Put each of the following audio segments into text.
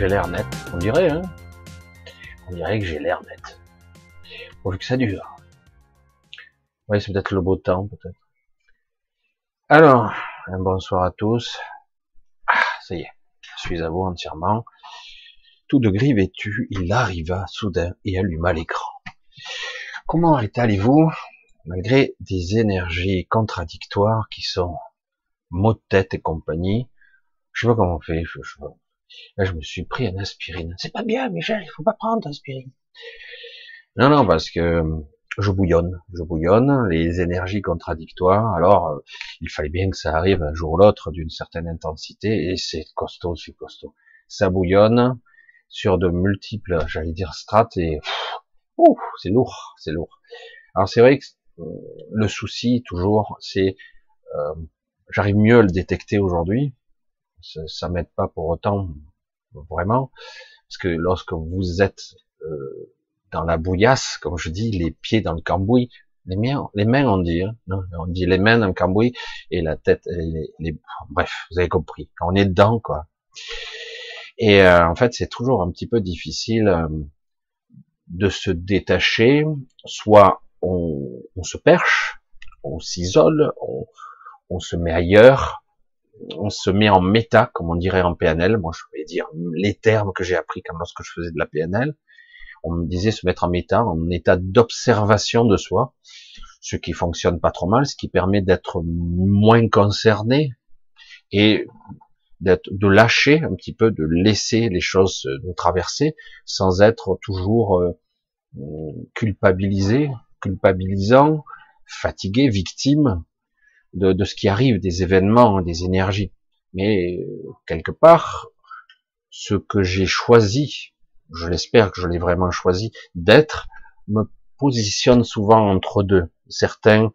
J'ai l'air net, on dirait, hein On dirait que j'ai l'air net. Pourvu que ça dure. Oui, c'est peut-être le beau temps, peut-être. Alors, un bonsoir à tous. Ah, ça y est, je suis à vous entièrement. Tout de gris vêtu, il arriva soudain et alluma l'écran. Comment allez-vous? Malgré des énergies contradictoires qui sont mot de tête et compagnie Je sais pas comment on fait. Je, là, je me suis pris un aspirine. C'est pas bien, Michel. Il faut pas prendre aspirine. Non, non, parce que je bouillonne, je bouillonne, les énergies contradictoires. Alors, euh, il fallait bien que ça arrive un jour ou l'autre d'une certaine intensité, et c'est costaud, c'est costaud. Ça bouillonne sur de multiples, j'allais dire, strates, et c'est lourd, c'est lourd. Alors c'est vrai que euh, le souci toujours, c'est, euh, j'arrive mieux à le détecter aujourd'hui. Ça, ça m'aide pas pour autant, vraiment, parce que lorsque vous êtes euh, dans la bouillasse, comme je dis, les pieds dans le cambouis, les mains, les mains on dit, hein, on dit les mains dans le cambouis et la tête, les, les, bref, vous avez compris. On est dedans, quoi. Et euh, en fait, c'est toujours un petit peu difficile euh, de se détacher. Soit on, on se perche, on s'isole, on, on, se met ailleurs, on se met en méta, comme on dirait en PNL. Moi, je vais dire les termes que j'ai appris quand lorsque je faisais de la PNL on me disait se mettre en méta, en état d'observation de soi, ce qui fonctionne pas trop mal, ce qui permet d'être moins concerné et de lâcher un petit peu, de laisser les choses nous traverser sans être toujours euh, culpabilisé, culpabilisant, fatigué, victime de, ce qui arrive, des événements, des énergies. Mais quelque part, ce que j'ai choisi je l'espère que je l'ai vraiment choisi, d'être, me positionne souvent entre deux. Certains,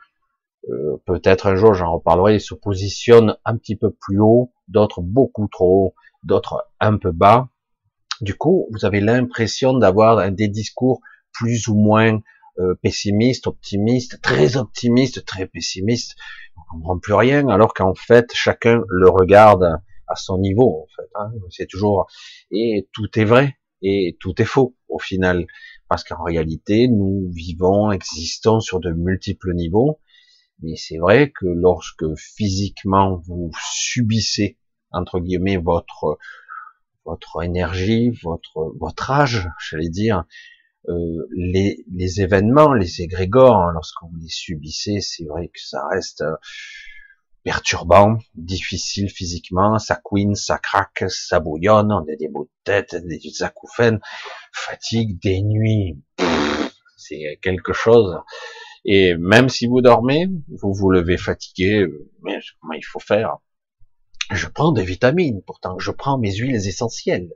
euh, peut-être un jour j'en reparlerai, se positionnent un petit peu plus haut, d'autres beaucoup trop haut, d'autres un peu bas. Du coup, vous avez l'impression d'avoir des discours plus ou moins euh, pessimistes, optimistes, très optimistes, très pessimistes. On comprend plus rien, alors qu'en fait, chacun le regarde à son niveau. En fait, hein. c'est toujours et tout est vrai et tout est faux au final, parce qu'en réalité, nous vivons, existons sur de multiples niveaux, mais c'est vrai que lorsque physiquement vous subissez entre guillemets votre votre énergie, votre votre âge, j'allais dire, euh, les, les événements, les égrégores, hein, lorsque vous les subissez, c'est vrai que ça reste perturbant, difficile physiquement, ça couine, ça craque, ça bouillonne, on a des maux de tête, des acouphènes, fatigue, des nuits, c'est quelque chose. Et même si vous dormez, vous vous levez fatigué, mais comment il faut faire? Je prends des vitamines, pourtant je prends mes huiles essentielles,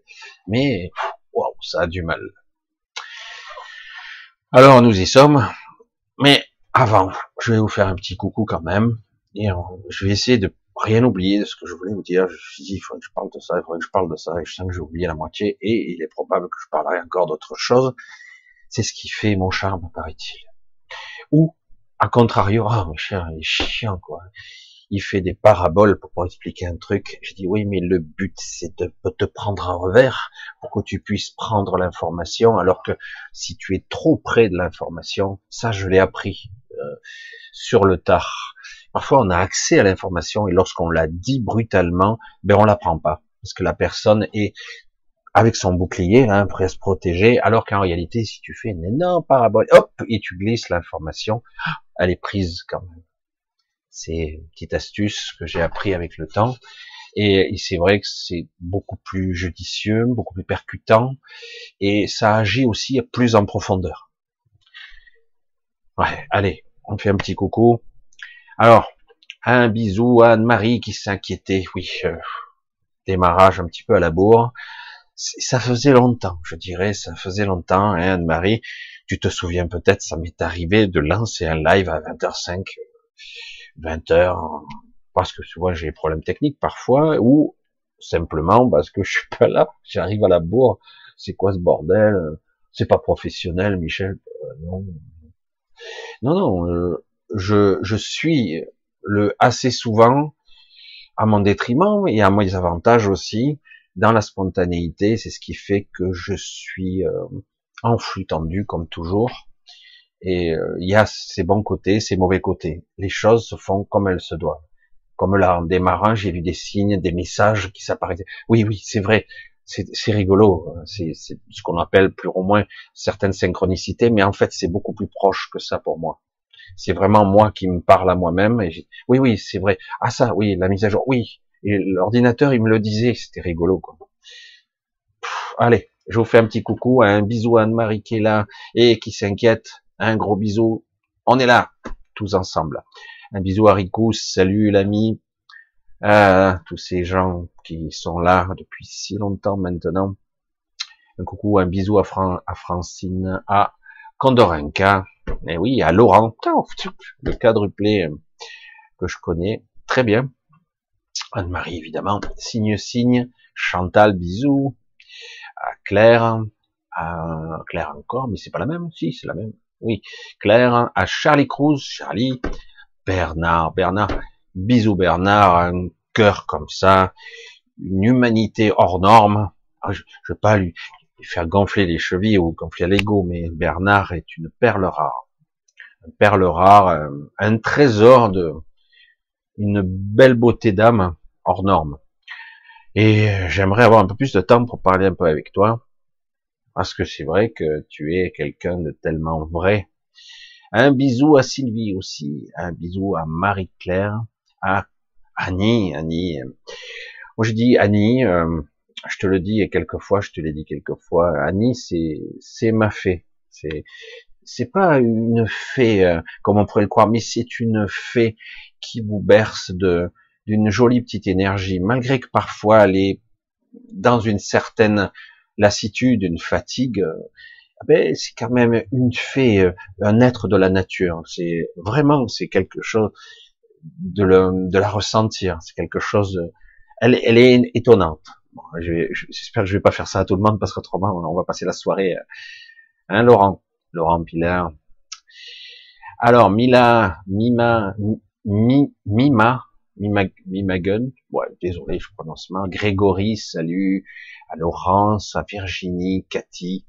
mais wow, ça a du mal. Alors nous y sommes, mais avant, je vais vous faire un petit coucou quand même. Et je vais essayer de rien oublier de ce que je voulais vous dire. Je me suis dit, il faudrait que je parle de ça, il faudrait que je parle de ça, et je sens que j'ai oublié la moitié, et il est probable que je parlerai encore d'autres choses. C'est ce qui fait mon charme, paraît-il. Ou, à contrario, oh, mon cher, il est chiant, quoi. Il fait des paraboles pour, expliquer un truc. Je dis, oui, mais le but, c'est de te prendre un revers pour que tu puisses prendre l'information, alors que si tu es trop près de l'information, ça, je l'ai appris euh, sur le tard Parfois, on a accès à l'information et lorsqu'on la dit brutalement, ben on la prend pas parce que la personne est avec son bouclier, là, prêt à se protéger, alors qu'en réalité, si tu fais une énorme parabole, hop, et tu glisses l'information, elle est prise quand même. C'est une petite astuce que j'ai appris avec le temps. Et, c'est vrai que c'est beaucoup plus judicieux, beaucoup plus percutant, et ça agit aussi plus en profondeur. Ouais, allez, on fait un petit coucou. Alors, un bisou à Anne-Marie qui s'inquiétait, oui, euh, démarrage un petit peu à la bourre. Ça faisait longtemps, je dirais, ça faisait longtemps, hein, Anne-Marie. Tu te souviens peut-être, ça m'est arrivé de lancer un live à 20h05, 20h, parce que souvent j'ai des problèmes techniques parfois, ou simplement parce que je suis pas là, j'arrive à la bourre. C'est quoi ce bordel? C'est pas professionnel, Michel? Euh, non, non, non. Euh, je, je suis le assez souvent à mon détriment et à mes avantages aussi dans la spontanéité. C'est ce qui fait que je suis euh, en flux tendu comme toujours. Et euh, il y a ses bons côtés, ses mauvais côtés. Les choses se font comme elles se doivent. Comme là, en démarrant, j'ai vu des signes, des messages qui s'apparaissaient. Oui, oui, c'est vrai. C'est rigolo. C'est ce qu'on appelle plus ou moins certaines synchronicités, mais en fait, c'est beaucoup plus proche que ça pour moi. C'est vraiment moi qui me parle à moi-même. Oui, oui, c'est vrai. Ah ça, oui, la mise à jour. Oui. L'ordinateur, il me le disait. C'était rigolo. Quoi. allez, je vous fais un petit coucou, un bisou à Anne-Marie qui est là et qui s'inquiète. Un gros bisou. On est là, tous ensemble. Un bisou à Rico. Salut l'ami. Euh, tous ces gens qui sont là depuis si longtemps maintenant. Un coucou, un bisou à, Fran à Francine, à Condorenka, et oui, à Laurent, le quadruplé euh, que je connais très bien. Anne-Marie, évidemment, signe, signe, Chantal, bisous, à Claire, à Claire encore, mais c'est pas la même, si, c'est la même. Oui, Claire, à Charlie Cruz, Charlie, Bernard, Bernard, bisous Bernard, un cœur comme ça, une humanité hors norme. Ah, je, je vais pas lui, faire gonfler les chevilles ou gonfler l'ego, mais Bernard est une perle rare. Une perle rare, euh, un trésor de, une belle beauté d'âme hors norme. Et j'aimerais avoir un peu plus de temps pour parler un peu avec toi, parce que c'est vrai que tu es quelqu'un de tellement vrai. Un bisou à Sylvie aussi, un bisou à Marie-Claire, à Annie, Annie. Moi je dis Annie, euh, je te le dis et quelquefois, je te l'ai dit quelquefois, Annie, c'est, c'est ma fée. C'est, c'est pas une fée, euh, comme on pourrait le croire, mais c'est une fée qui vous berce de, d'une jolie petite énergie, malgré que parfois elle est dans une certaine lassitude, une fatigue, euh, ben, c'est quand même une fée, euh, un être de la nature. C'est vraiment, c'est quelque chose de, le, de la ressentir. C'est quelque chose, elle, elle est étonnante. Bon, J'espère que je vais pas faire ça à tout le monde parce qu'autrement on va passer la soirée. Euh, hein, Laurent, Laurent Pilar. Alors Mila, Mima, Mi, Mima, Mima, Mimagun. Ouais, désolé, je prononce mal. Grégory, salut. Laurence, à Virginie, Cathy.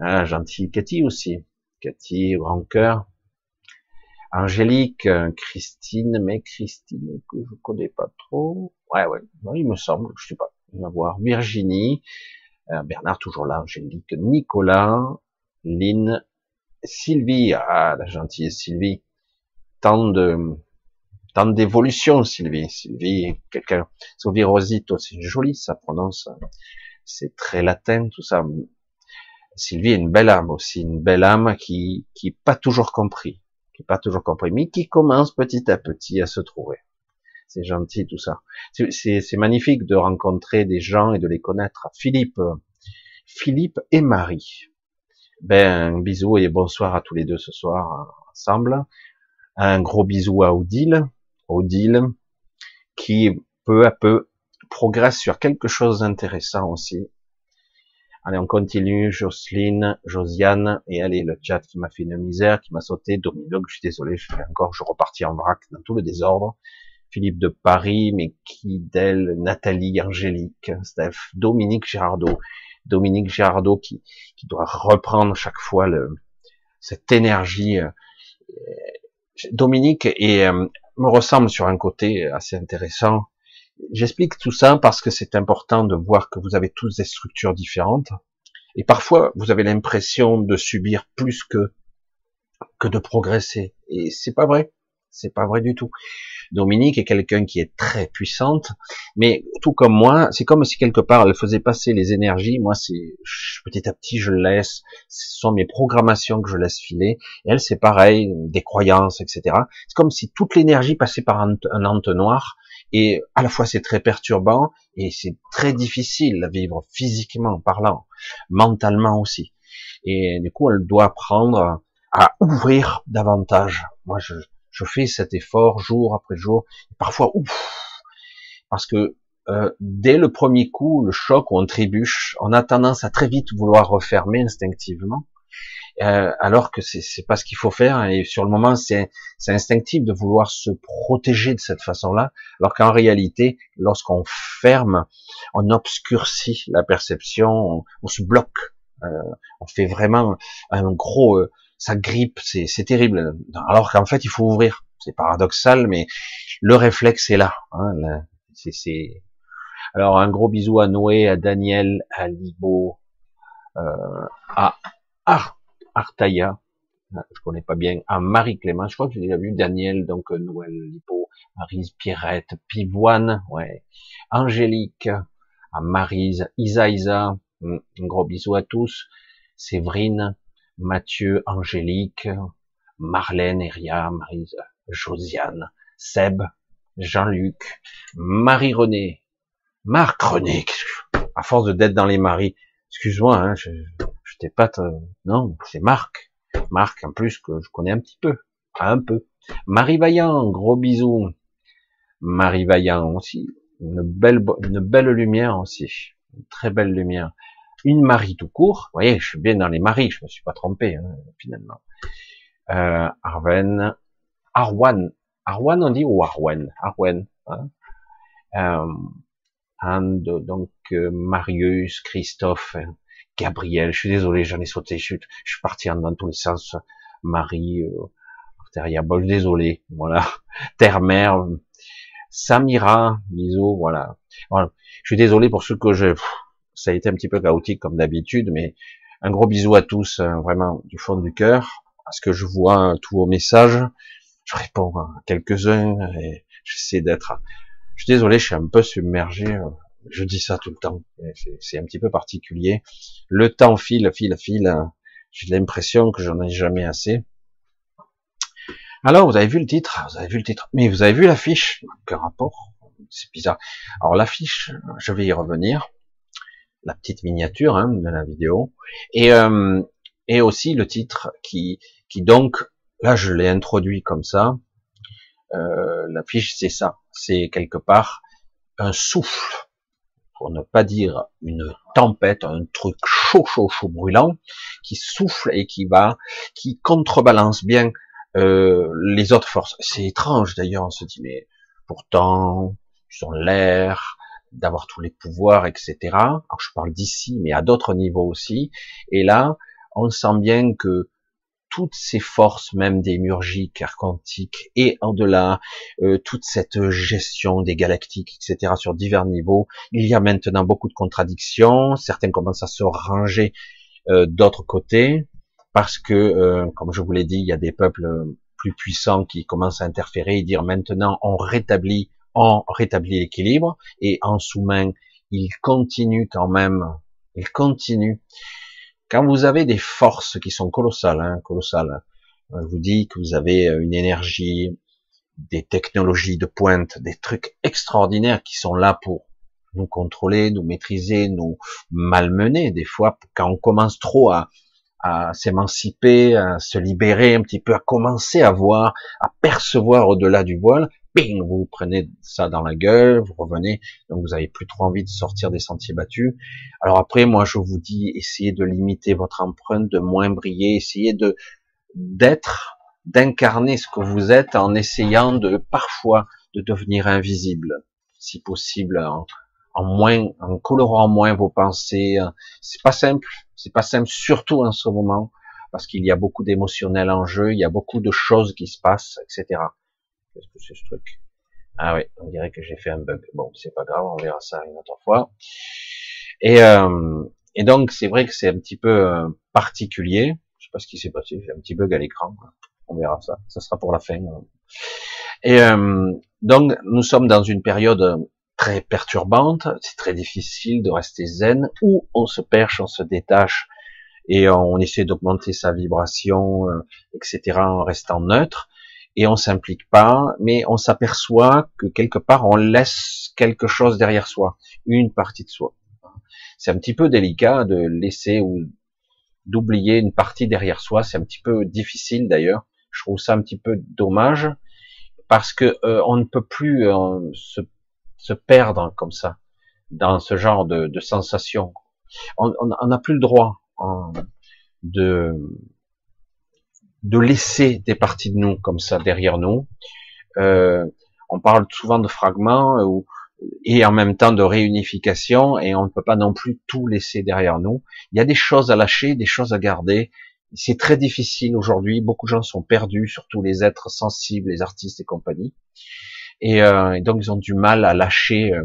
Ah, gentil, Cathy aussi. Cathy, grand cœur. Angélique, euh, Christine, mais Christine que je connais pas trop. Ouais, ouais, il me semble, je sais pas on va voir Virginie, euh, Bernard toujours là, Angélique, Nicolas, Lynn, Sylvie, ah la gentille Sylvie, tant de tant d'évolution Sylvie, Sylvie, quelqu'un, Sylvie Rosito, c'est joli ça prononce, c'est très latin tout ça. Sylvie est une belle âme aussi, une belle âme qui qui pas toujours compris, qui pas toujours compris, mais qui commence petit à petit à se trouver c'est gentil tout ça. C'est magnifique de rencontrer des gens et de les connaître. Philippe, Philippe et Marie. Ben, un bisou et bonsoir à tous les deux ce soir ensemble. Un gros bisou à Odile, Odile, qui peu à peu progresse sur quelque chose d'intéressant aussi. Allez, on continue. Jocelyne, Josiane, et allez, le chat qui m'a fait une misère, qui m'a sauté. Dominique, je suis désolé, je fais encore, je repartis en vrac dans tout le désordre. Philippe de Paris, mais qui d'elle, Nathalie, Angélique, Steph, Dominique Girardot, Dominique Girardot qui, qui doit reprendre chaque fois le, cette énergie. Euh, Dominique et euh, me ressemble sur un côté assez intéressant. J'explique tout ça parce que c'est important de voir que vous avez tous des structures différentes. Et parfois vous avez l'impression de subir plus que que de progresser. Et c'est pas vrai, c'est pas vrai du tout. Dominique est quelqu'un qui est très puissante, mais tout comme moi, c'est comme si quelque part elle faisait passer les énergies. Moi, c'est petit à petit, je laisse. Ce sont mes programmations que je laisse filer. Et elle, c'est pareil, des croyances, etc. C'est comme si toute l'énergie passait par un, entonnoir. Et à la fois, c'est très perturbant et c'est très difficile à vivre physiquement parlant, mentalement aussi. Et du coup, elle doit apprendre à ouvrir davantage. Moi, je, je fais cet effort jour après jour, parfois ouf, parce que euh, dès le premier coup, le choc où on trébuche, on a tendance à très vite vouloir refermer instinctivement. euh, alors que c'est pas ce qu'il faut faire et sur le moment c'est c'est instinctif de vouloir se protéger de cette façon-là alors qu'en réalité lorsqu'on ferme on obscurcit la perception on, se bloque euh, on fait vraiment un gros euh, ça grippe c'est terrible. Alors qu'en fait il faut ouvrir. C'est paradoxal mais le réflexe est là, hein, c'est alors un gros bisou à Noé à Daniel à Libo euh, à Ar Artaya, je connais pas bien, à Marie-Clément, je crois que j'ai déjà vu Daniel, donc euh, Noël Lipo, Marise Pierrette, Pivoine, ouais, Angélique, à Marise, Isa Isa, hmm, un gros bisou à tous, Séverine, Mathieu, Angélique, Marlène, Eria, Marise, Josiane, Seb, Jean-Luc, Marie-Renée, Marc-René, à force de d'être dans les maris, excuse-moi, hein, je, je t'ai pas, non, c'est Marc, Marc en plus que je connais un petit peu, un peu. Marie Vaillant, gros bisous. Marie Vaillant aussi, une belle, une belle lumière aussi, une très belle lumière. Une Marie tout court, vous voyez, je suis bien dans les maris, je me suis pas trompé hein, finalement. Euh, Arwen, Arwan, Arwan on dit ou Arwen, Arwen. Hein. Euh, donc euh, Marius, Christophe, Gabriel, je suis désolé, j'en ai sauté, je suis, je suis parti dans tous les sens. Marie, euh, bon, désolé, voilà. Terre-mère, Samira, bisous, voilà. voilà. Je suis désolé pour ceux que je, ça a été un petit peu chaotique comme d'habitude, mais un gros bisou à tous, hein, vraiment du fond du cœur, parce que je vois tous vos messages, je réponds à quelques-uns et j'essaie d'être je suis désolé, je suis un peu submergé. Euh, je dis ça tout le temps. C'est un petit peu particulier. Le temps file, file, file. Hein. J'ai l'impression que j'en ai jamais assez. Alors, vous avez vu le titre, vous avez vu le titre, mais vous avez vu l'affiche, quel rapport? C'est bizarre. Alors l'affiche, je vais y revenir, la petite miniature hein, de la vidéo, et euh, et aussi le titre qui qui donc là je l'ai introduit comme ça, euh, l'affiche, c'est ça. C'est quelque part un souffle, pour ne pas dire une tempête, un truc chaud, chaud, chaud, brûlant, qui souffle et qui va, qui contrebalance bien euh, les autres forces. C'est étrange d'ailleurs, on se dit, mais pourtant, ils ont l'air d'avoir tous les pouvoirs, etc. Alors je parle d'ici, mais à d'autres niveaux aussi. Et là, on sent bien que toutes ces forces, même démiurgiques, archontiques et en-delà, euh, toute cette gestion des galactiques, etc., sur divers niveaux. Il y a maintenant beaucoup de contradictions. Certains commencent à se ranger euh, d'autres côtés, parce que, euh, comme je vous l'ai dit, il y a des peuples plus puissants qui commencent à interférer et dire maintenant on rétablit, on rétablit l'équilibre, et en sous-main, ils continuent quand même, ils continuent quand vous avez des forces qui sont colossales, hein, colossales, je vous dis que vous avez euh, une énergie, des technologies de pointe, des trucs extraordinaires qui sont là pour nous contrôler, nous maîtriser, nous malmener. Des fois, quand on commence trop à, à s'émanciper, à se libérer un petit peu, à commencer à voir, à percevoir au-delà du voile, ping, vous prenez ça dans la gueule, vous revenez, donc vous avez plus trop envie de sortir des sentiers battus. Alors après, moi, je vous dis, essayez de limiter votre empreinte, de moins briller, essayez d'être, d'incarner ce que vous êtes en essayant de parfois de devenir invisible, si possible, en, en moins, en colorant moins vos pensées. C'est pas simple, c'est pas simple, surtout en ce moment, parce qu'il y a beaucoup d'émotionnel en jeu, il y a beaucoup de choses qui se passent, etc. Qu'est-ce que c'est ce truc? Ah oui, on dirait que j'ai fait un bug. Bon, c'est pas grave, on verra ça une autre fois. Et, euh, et donc, c'est vrai que c'est un petit peu euh, particulier. Je sais pas ce qui s'est passé, j'ai un petit bug à l'écran. On verra ça. Ça sera pour la fin. Et euh, donc, nous sommes dans une période très perturbante. C'est très difficile de rester zen. Ou on se perche, on se détache et on essaie d'augmenter sa vibration, euh, etc. en restant neutre et on s'implique pas, mais on s'aperçoit que quelque part on laisse quelque chose derrière soi, une partie de soi. C'est un petit peu délicat de laisser ou d'oublier une partie derrière soi. C'est un petit peu difficile d'ailleurs. Je trouve ça un petit peu dommage parce que euh, on ne peut plus euh, se, perdre comme ça dans ce genre de, de sensations. On n'a plus le droit hein, de de laisser des parties de nous comme ça derrière nous. Euh, on parle souvent de fragments ou et en même temps de réunification et on ne peut pas non plus tout laisser derrière nous. Il y a des choses à lâcher, des choses à garder. C'est très difficile aujourd'hui. Beaucoup de gens sont perdus, surtout les êtres sensibles, les artistes et compagnie. Et, euh, donc ils ont du mal à lâcher euh,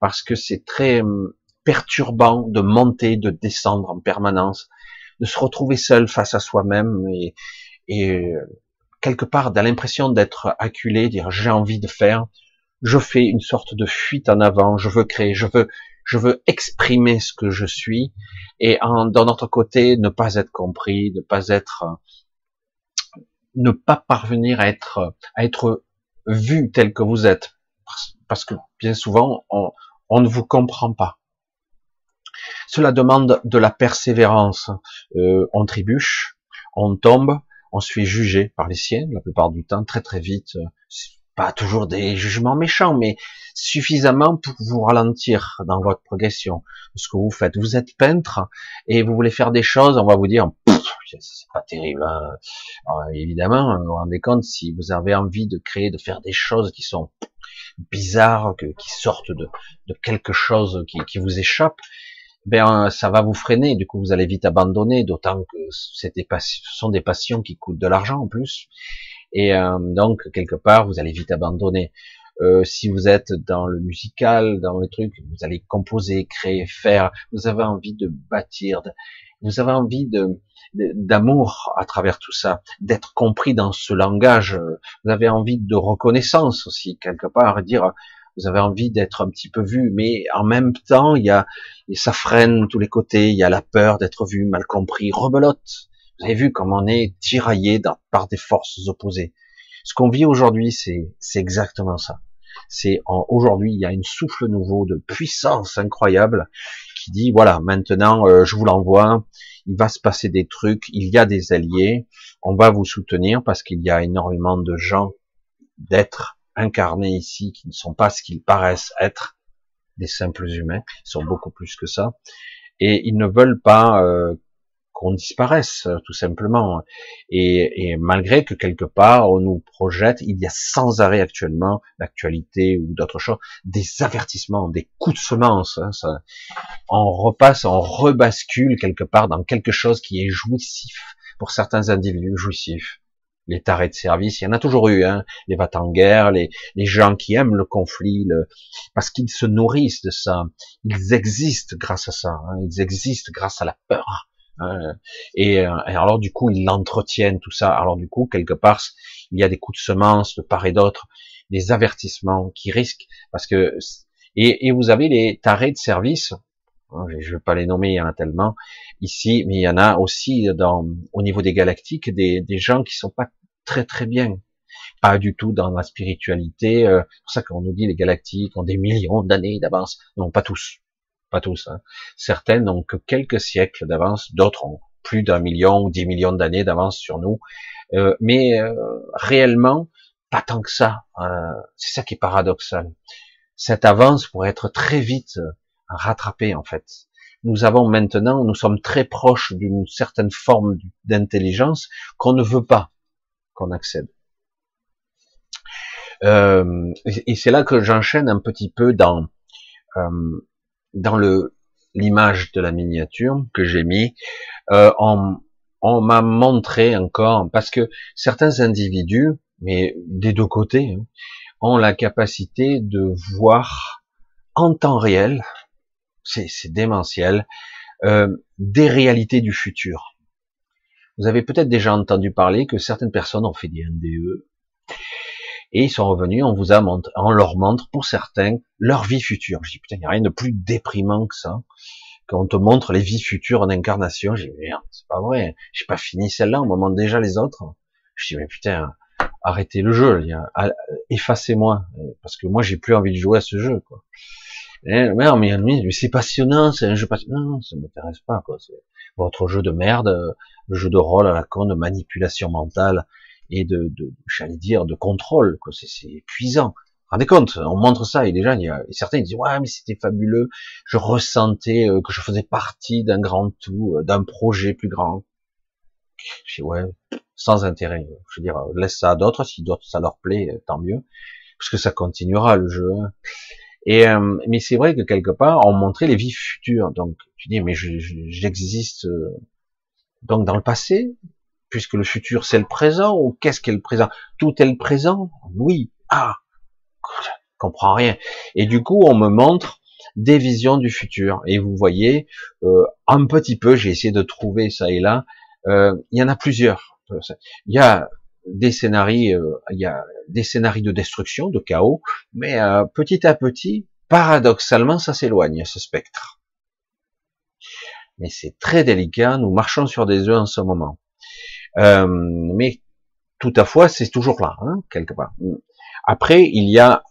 parce que c'est très euh, perturbant de monter, de descendre en permanence, de se retrouver seul face à soi-même et, et euh, quelque part dans l'impression d'être acculé, dire j'ai envie de faire, je fais une sorte de fuite en avant, je veux créer, je veux, je veux exprimer ce que je suis et en, d'un autre côté ne pas être compris, ne pas être, ne pas parvenir à être, à être vu tel que vous êtes, parce que bien souvent on, on ne vous comprend pas. Cela demande de la persévérance. Euh, on trébuche, on tombe, on se fait juger par les siens la plupart du temps, très très vite. Pas toujours des jugements méchants, mais suffisamment pour vous ralentir dans votre progression. Ce que vous faites, vous êtes peintre et vous voulez faire des choses, on va vous dire, c'est pas terrible. Hein. évidemment, vous vous rendez compte si vous avez envie de créer, de faire des choses qui sont bizarres, qui sortent de, de quelque chose qui, qui vous échappe, ben ça va vous freiner. Du coup, vous allez vite abandonner, d'autant que pas, ce sont des passions qui coûtent de l'argent en plus. Et euh, donc quelque part, vous allez vite abandonner. Euh, si vous êtes dans le musical, dans le truc, vous allez composer, créer, faire. Vous avez envie de bâtir. vous avez envie de d'amour à travers tout ça, d'être compris dans ce langage. Vous avez envie de reconnaissance aussi quelque part, dire vous avez envie d'être un petit peu vu, mais en même temps, il y a, ça freine tous les côtés, il y a la peur d'être vu, mal compris, rebelote. Vous avez vu comment on est tiraillé par des forces opposées. Ce qu'on vit aujourd'hui, c'est, c'est exactement ça. C'est aujourd'hui, il y a une souffle nouveau de puissance incroyable qui dit voilà, maintenant, euh, je vous l'envoie. Il va se passer des trucs. Il y a des alliés. On va vous soutenir parce qu'il y a énormément de gens, d'êtres incarnés ici qui ne sont pas ce qu'ils paraissent être, des simples humains, ils sont beaucoup plus que ça, et ils ne veulent pas euh, qu'on disparaisse tout simplement. Et, et, malgré que quelque part on nous projette, il y a sans arrêt actuellement l'actualité ou d'autres choses, des avertissements, des coups de semence. Hein, ça, on repasse, on rebascule quelque part dans quelque chose qui est jouissif pour certains individus, jouissif les tarés de service, il y en a toujours eu, hein, les va en guerre, les, les gens qui aiment le conflit, le, parce qu'ils se nourrissent de ça, ils existent grâce à ça, hein, ils existent grâce à la peur. Hein, et, et, alors du coup, ils l'entretiennent tout ça. Alors du coup, quelque part, il y a des coups de semence de part et d'autre, des avertissements qui risquent, parce que et, et vous avez les tarés de service, je ne vais pas les nommer, il y en a tellement ici, mais il y en a aussi dans, au niveau des galactiques des, des gens qui sont pas très très bien, pas du tout dans la spiritualité. Euh, c'est pour ça qu'on nous dit les galactiques ont des millions d'années d'avance. Non, pas tous, pas tous. Hein. Certaines n'ont que quelques siècles d'avance, d'autres ont plus d'un million ou dix millions d'années d'avance sur nous. Euh, mais euh, réellement, pas tant que ça. c'est ça qui est paradoxal. Cette avance pourrait être très vite rattrapée en fait nous avons maintenant, nous sommes très proches d'une certaine forme d'intelligence qu'on ne veut pas qu'on accède. Euh, et c'est là que j'enchaîne un petit peu dans euh, dans le l'image de la miniature que j'ai mis. Euh, on, on m'a montré encore parce que certains individus, mais des deux côtés, hein, ont la capacité de voir en temps réel c'est démentiel, euh, des réalités du futur. Vous avez peut-être déjà entendu parler que certaines personnes ont fait des NDE et ils sont revenus, on vous a montré, on leur montre pour certains leur vie future. Je dis putain, il n'y a rien de plus déprimant que ça. Quand on te montre les vies futures en incarnation, j'ai dis merde, c'est pas vrai, j'ai pas fini celle-là, on me montre déjà les autres. Je dis mais putain, arrêtez le jeu, effacez-moi, parce que moi j'ai plus envie de jouer à ce jeu. Eh, mais, mais c'est passionnant, c'est un jeu passionnant. Non, ça m'intéresse pas, quoi. Votre jeu de merde, le jeu de rôle à la con, de manipulation mentale et de, de j'allais dire, de contrôle, quoi. C'est épuisant. Rendez compte, on montre ça et déjà, il y a, certains disent ouais mais c'était fabuleux, je ressentais euh, que je faisais partie d'un grand tout, euh, d'un projet plus grand. Je dis ouais, sans intérêt. Je veux dire, laisse ça à d'autres, si d'autres ça leur plaît, tant mieux, parce que ça continuera le jeu. Et euh, mais c'est vrai que quelque part, on montrait les vies futures. Donc tu dis, mais j'existe euh, donc dans le passé, puisque le futur c'est le présent, ou qu'est-ce qu'est le présent? Tout est le présent? Oui. Ah, je comprends rien. Et du coup, on me montre des visions du futur. Et vous voyez, euh, un petit peu, j'ai essayé de trouver ça et là. Euh, il y en a plusieurs. Il y a des scénarios, euh, il y a des scénarios de destruction, de chaos, mais euh, petit à petit, paradoxalement, ça s'éloigne, ce spectre. Mais c'est très délicat, nous marchons sur des œufs en ce moment. Euh, mais tout à fois, c'est toujours là, hein, quelque part. Après, il y a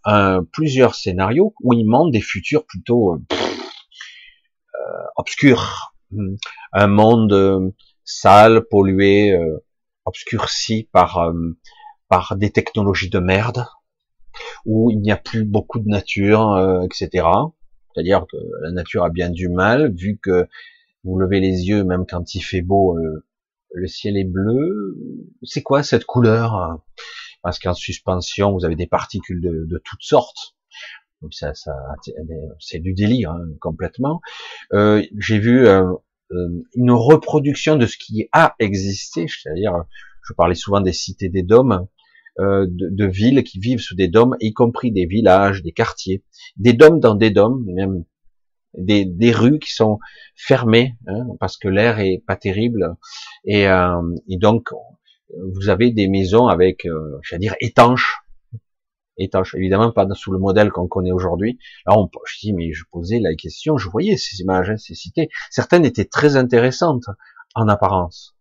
plusieurs scénarios où il montrent des futurs plutôt obscurs. Un monde sale, pollué, obscurci par euh, par des technologies de merde, où il n'y a plus beaucoup de nature, euh, etc. C'est-à-dire que la nature a bien du mal, vu que vous levez les yeux, même quand il fait beau, euh, le ciel est bleu. C'est quoi cette couleur? Parce qu'en suspension, vous avez des particules de, de toutes sortes. Donc ça, ça c'est du délire hein, complètement. Euh, J'ai vu euh, une reproduction de ce qui a existé, c'est-à-dire, je parlais souvent des cités des dômes, euh, de, villes qui vivent sous des dômes, y compris des villages, des quartiers, des dômes dans des dômes, même des, des rues qui sont fermées hein, parce que l'air est pas terrible. Et, euh, et, donc vous avez des maisons avec, euh, j'allais dire étanches, étanche. Évidemment, pas sous le modèle qu'on connaît aujourd'hui. Là, on, je dis, mais je posais la question, je voyais ces images, hein, ces cités. Certaines étaient très intéressantes en apparence.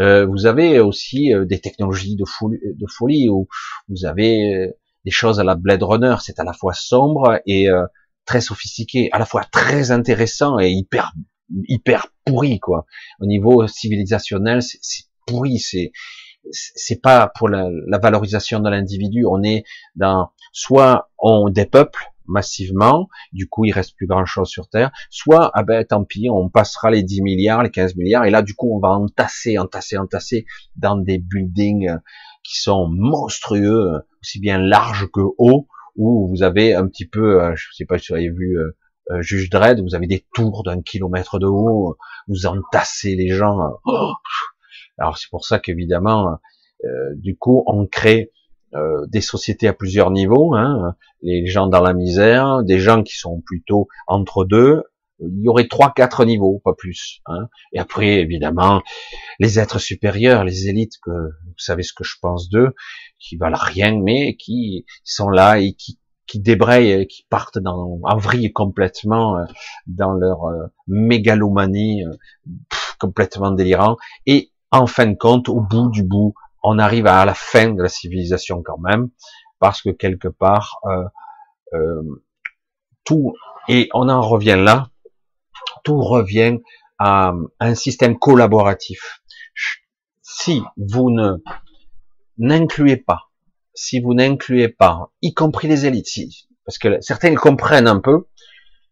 Euh, vous avez aussi euh, des technologies de folie, de folie où vous avez euh, des choses à la Blade Runner. C'est à la fois sombre et euh, très sophistiqué, à la fois très intéressant et hyper hyper pourri quoi. Au niveau civilisationnel, c'est pourri, c'est c'est pas pour la, valorisation de l'individu. On est dans soit on dépeuple massivement, du coup il reste plus grand chose sur Terre, soit ah ben tant pis, on passera les 10 milliards, les 15 milliards, et là du coup on va entasser, entasser, entasser dans des buildings qui sont monstrueux, aussi bien larges que hauts, où vous avez un petit peu, euh, je sais pas si vous avez vu euh, euh, Juge Dredd, vous avez des tours d'un kilomètre de haut, vous entassez les gens. Oh alors c'est pour ça qu'évidemment, euh, du coup, on crée euh, des sociétés à plusieurs niveaux, hein, les gens dans la misère, des gens qui sont plutôt entre deux. Il y aurait trois, quatre niveaux, pas plus. Hein. Et après, évidemment, les êtres supérieurs, les élites, que vous savez ce que je pense d'eux, qui valent rien, mais qui sont là et qui qui débrayent, qui partent dans, en vrille complètement euh, dans leur euh, mégalomanie complètement délirant, et en fin de compte, au bout du bout, on arrive à la fin de la civilisation quand même, parce que quelque part, euh, euh, tout, et on en revient là, tout revient à, un système collaboratif. Si vous ne n'incluez pas, si vous n'incluez pas, y compris les élites, si, parce que certains comprennent un peu,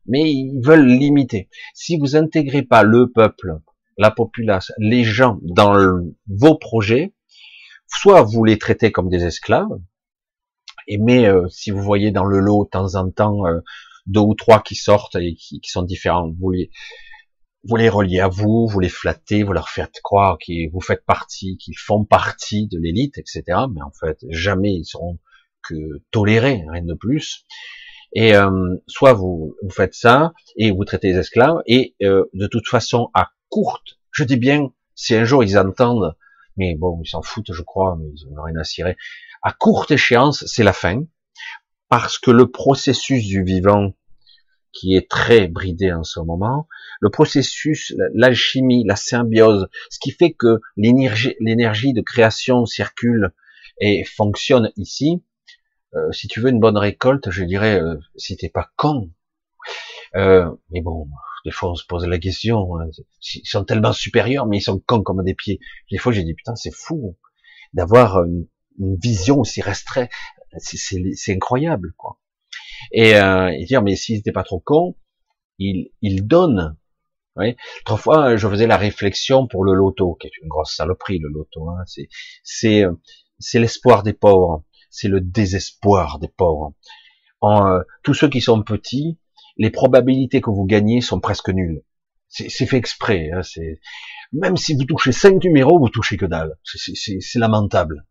mais ils veulent limiter. Si vous intégrez pas le peuple, la population, les gens dans vos projets, soit vous les traitez comme des esclaves, et mais euh, si vous voyez dans le lot de temps en temps euh, deux ou trois qui sortent et qui, sont différents, vous les, vous les reliez à vous, vous les flattez, vous leur faites croire que vous faites partie, qu'ils font partie de l'élite, etc. Mais en fait, jamais ils seront que tolérés, rien de plus. Et euh, soit vous, vous faites ça et vous traitez les esclaves, et de toute façon à courte, je dis bien, si un jour ils entendent, mais bon, ils s'en foutent, je crois, mais ils n'ont rien à cirer. À courte échéance, c'est la fin, parce que le processus du vivant, qui est très bridé en ce moment, le processus, l'alchimie, la symbiose, ce qui fait que l'énergie, de création circule et fonctionne ici. Euh, si tu veux une bonne récolte, je dirais, euh, si t'es pas con, euh, mais bon, des fois, on se pose la question. Hein. Ils sont tellement supérieurs, mais ils sont cons comme des pieds. Des fois, j'ai dit putain, c'est fou d'avoir une, vision aussi restreinte. C'est incroyable, quoi. Et, euh, et dire, mais s'ils n'étaient pas trop cons, ils, ils donnent Oui. Autrefois, je faisais la réflexion pour le loto, qui est une grosse saloperie, le loto. Hein. C'est, c'est, c'est l'espoir des pauvres. C'est le désespoir des pauvres. En, euh, tous ceux qui sont petits, les probabilités que vous gagnez sont presque nulles. C'est fait exprès. Hein, même si vous touchez cinq numéros, vous touchez que dalle. C'est lamentable.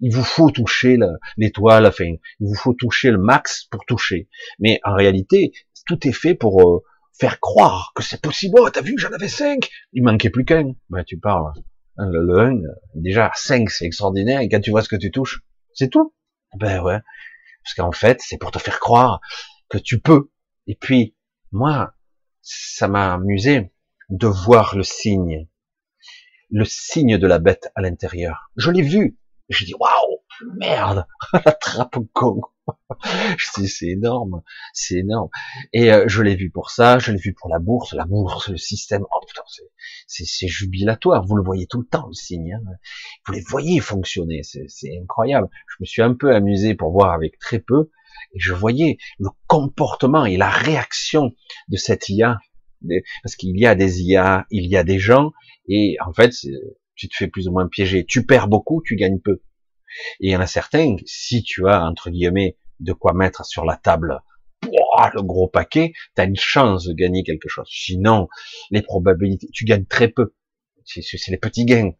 Il vous faut toucher l'étoile, enfin, il vous faut toucher le max pour toucher. Mais en réalité, tout est fait pour euh, faire croire que c'est possible. Oh, t'as vu, j'en avais cinq. Il manquait plus qu'un. Ben, tu parles. Hein, le, le 1, déjà, 5, c'est extraordinaire. Et quand tu vois ce que tu touches, c'est tout. Ben ouais. Parce qu'en fait, c'est pour te faire croire que tu peux. Et puis, moi, ça m'a amusé de voir le signe, le signe de la bête à l'intérieur. Je l'ai vu. J'ai dit, waouh, merde, la trappe con. c'est énorme, c'est énorme. Et euh, je l'ai vu pour ça, je l'ai vu pour la bourse, la bourse, le système. Oh putain, c'est jubilatoire. Vous le voyez tout le temps, le signe. Hein. Vous les voyez fonctionner, c'est incroyable. Je me suis un peu amusé pour voir avec très peu et je voyais le comportement et la réaction de cette IA, parce qu'il y a des IA, il y a des gens, et en fait, tu te fais plus ou moins piéger. Tu perds beaucoup, tu gagnes peu. Et il y en a certains, si tu as, entre guillemets, de quoi mettre sur la table, le gros paquet, tu as une chance de gagner quelque chose. Sinon, les probabilités, tu gagnes très peu. C'est les petits gains.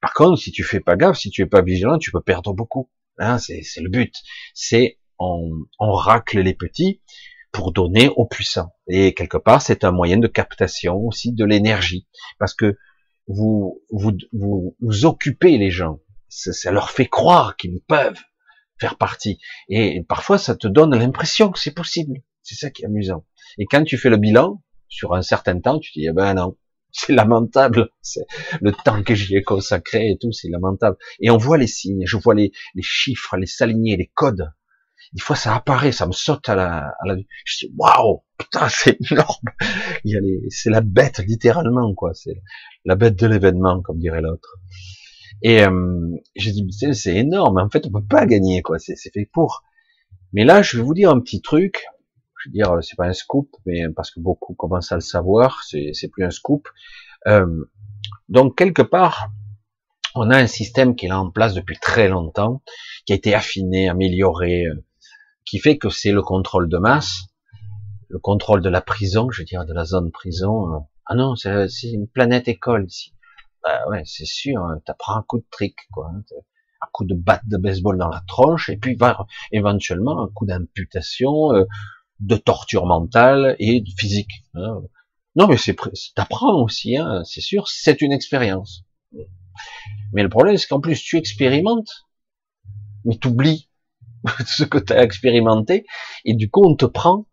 Par contre, si tu fais pas gaffe, si tu es pas vigilant, tu peux perdre beaucoup. Hein, c'est le but. C'est on, racle les petits pour donner aux puissants. Et quelque part, c'est un moyen de captation aussi de l'énergie, parce que vous, vous, vous, occupez les gens. Ça, leur fait croire qu'ils peuvent faire partie. Et parfois, ça te donne l'impression que c'est possible. C'est ça qui est amusant. Et quand tu fais le bilan, sur un certain temps, tu te dis, eh ben non, c'est lamentable. C'est le temps que j'y ai consacré et tout, c'est lamentable. Et on voit les signes, je vois les, les chiffres, les s'aligner, les codes des fois ça apparaît, ça me saute à la, à la je dis waouh, putain c'est énorme. Il y a les, c'est la bête littéralement quoi, c'est la bête de l'événement comme dirait l'autre. Et euh, j'ai dit c'est énorme, en fait on peut pas gagner quoi, c'est fait pour. Mais là je vais vous dire un petit truc, je veux dire c'est pas un scoop, mais parce que beaucoup commencent à le savoir, c'est plus un scoop. Euh, donc quelque part on a un système qui est là en place depuis très longtemps, qui a été affiné, amélioré, euh, qui fait que c'est le contrôle de masse, le contrôle de la prison, je veux dire, de la zone prison. Ah non, c'est une planète école ici. Bah ouais, c'est sûr, hein, t'apprends un coup de trick, quoi. Hein, un coup de batte de baseball dans la tronche, et puis va éventuellement un coup d'amputation, euh, de torture mentale et physique. Hein. Non, mais c'est t'apprends aussi, hein, c'est sûr, c'est une expérience. Mais le problème, c'est qu'en plus tu expérimentes, mais t'oublies ce que tu as expérimenté, et du coup on te prend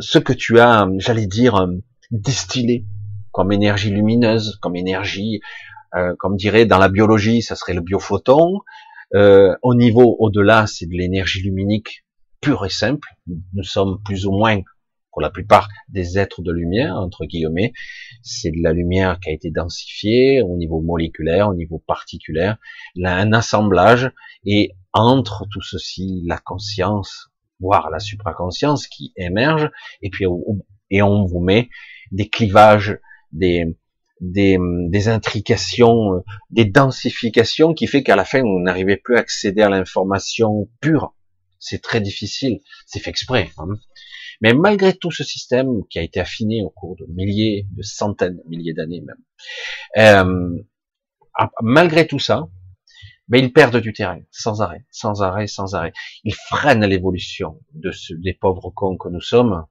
ce que tu as, j'allais dire, euh, distillé comme énergie lumineuse, comme énergie, euh, comme dirait dans la biologie, ça serait le biophoton. Euh, au niveau au-delà, c'est de l'énergie luminique pure et simple. Nous sommes plus ou moins, pour la plupart, des êtres de lumière, entre guillemets. C'est de la lumière qui a été densifiée au niveau moléculaire, au niveau particulaire, là, un assemblage, et entre tout ceci, la conscience, voire la supraconscience qui émerge, et puis et on vous met des clivages, des, des, intrications, des densifications qui fait qu'à la fin vous n'arrivez plus à accéder à l'information pure. C'est très difficile, c'est fait exprès. Hein. Mais malgré tout ce système qui a été affiné au cours de milliers, de centaines, de milliers d'années même, euh, malgré tout ça, mais ils perdent du terrain, sans arrêt, sans arrêt, sans arrêt. Ils freinent l'évolution de ce, des pauvres cons que nous sommes.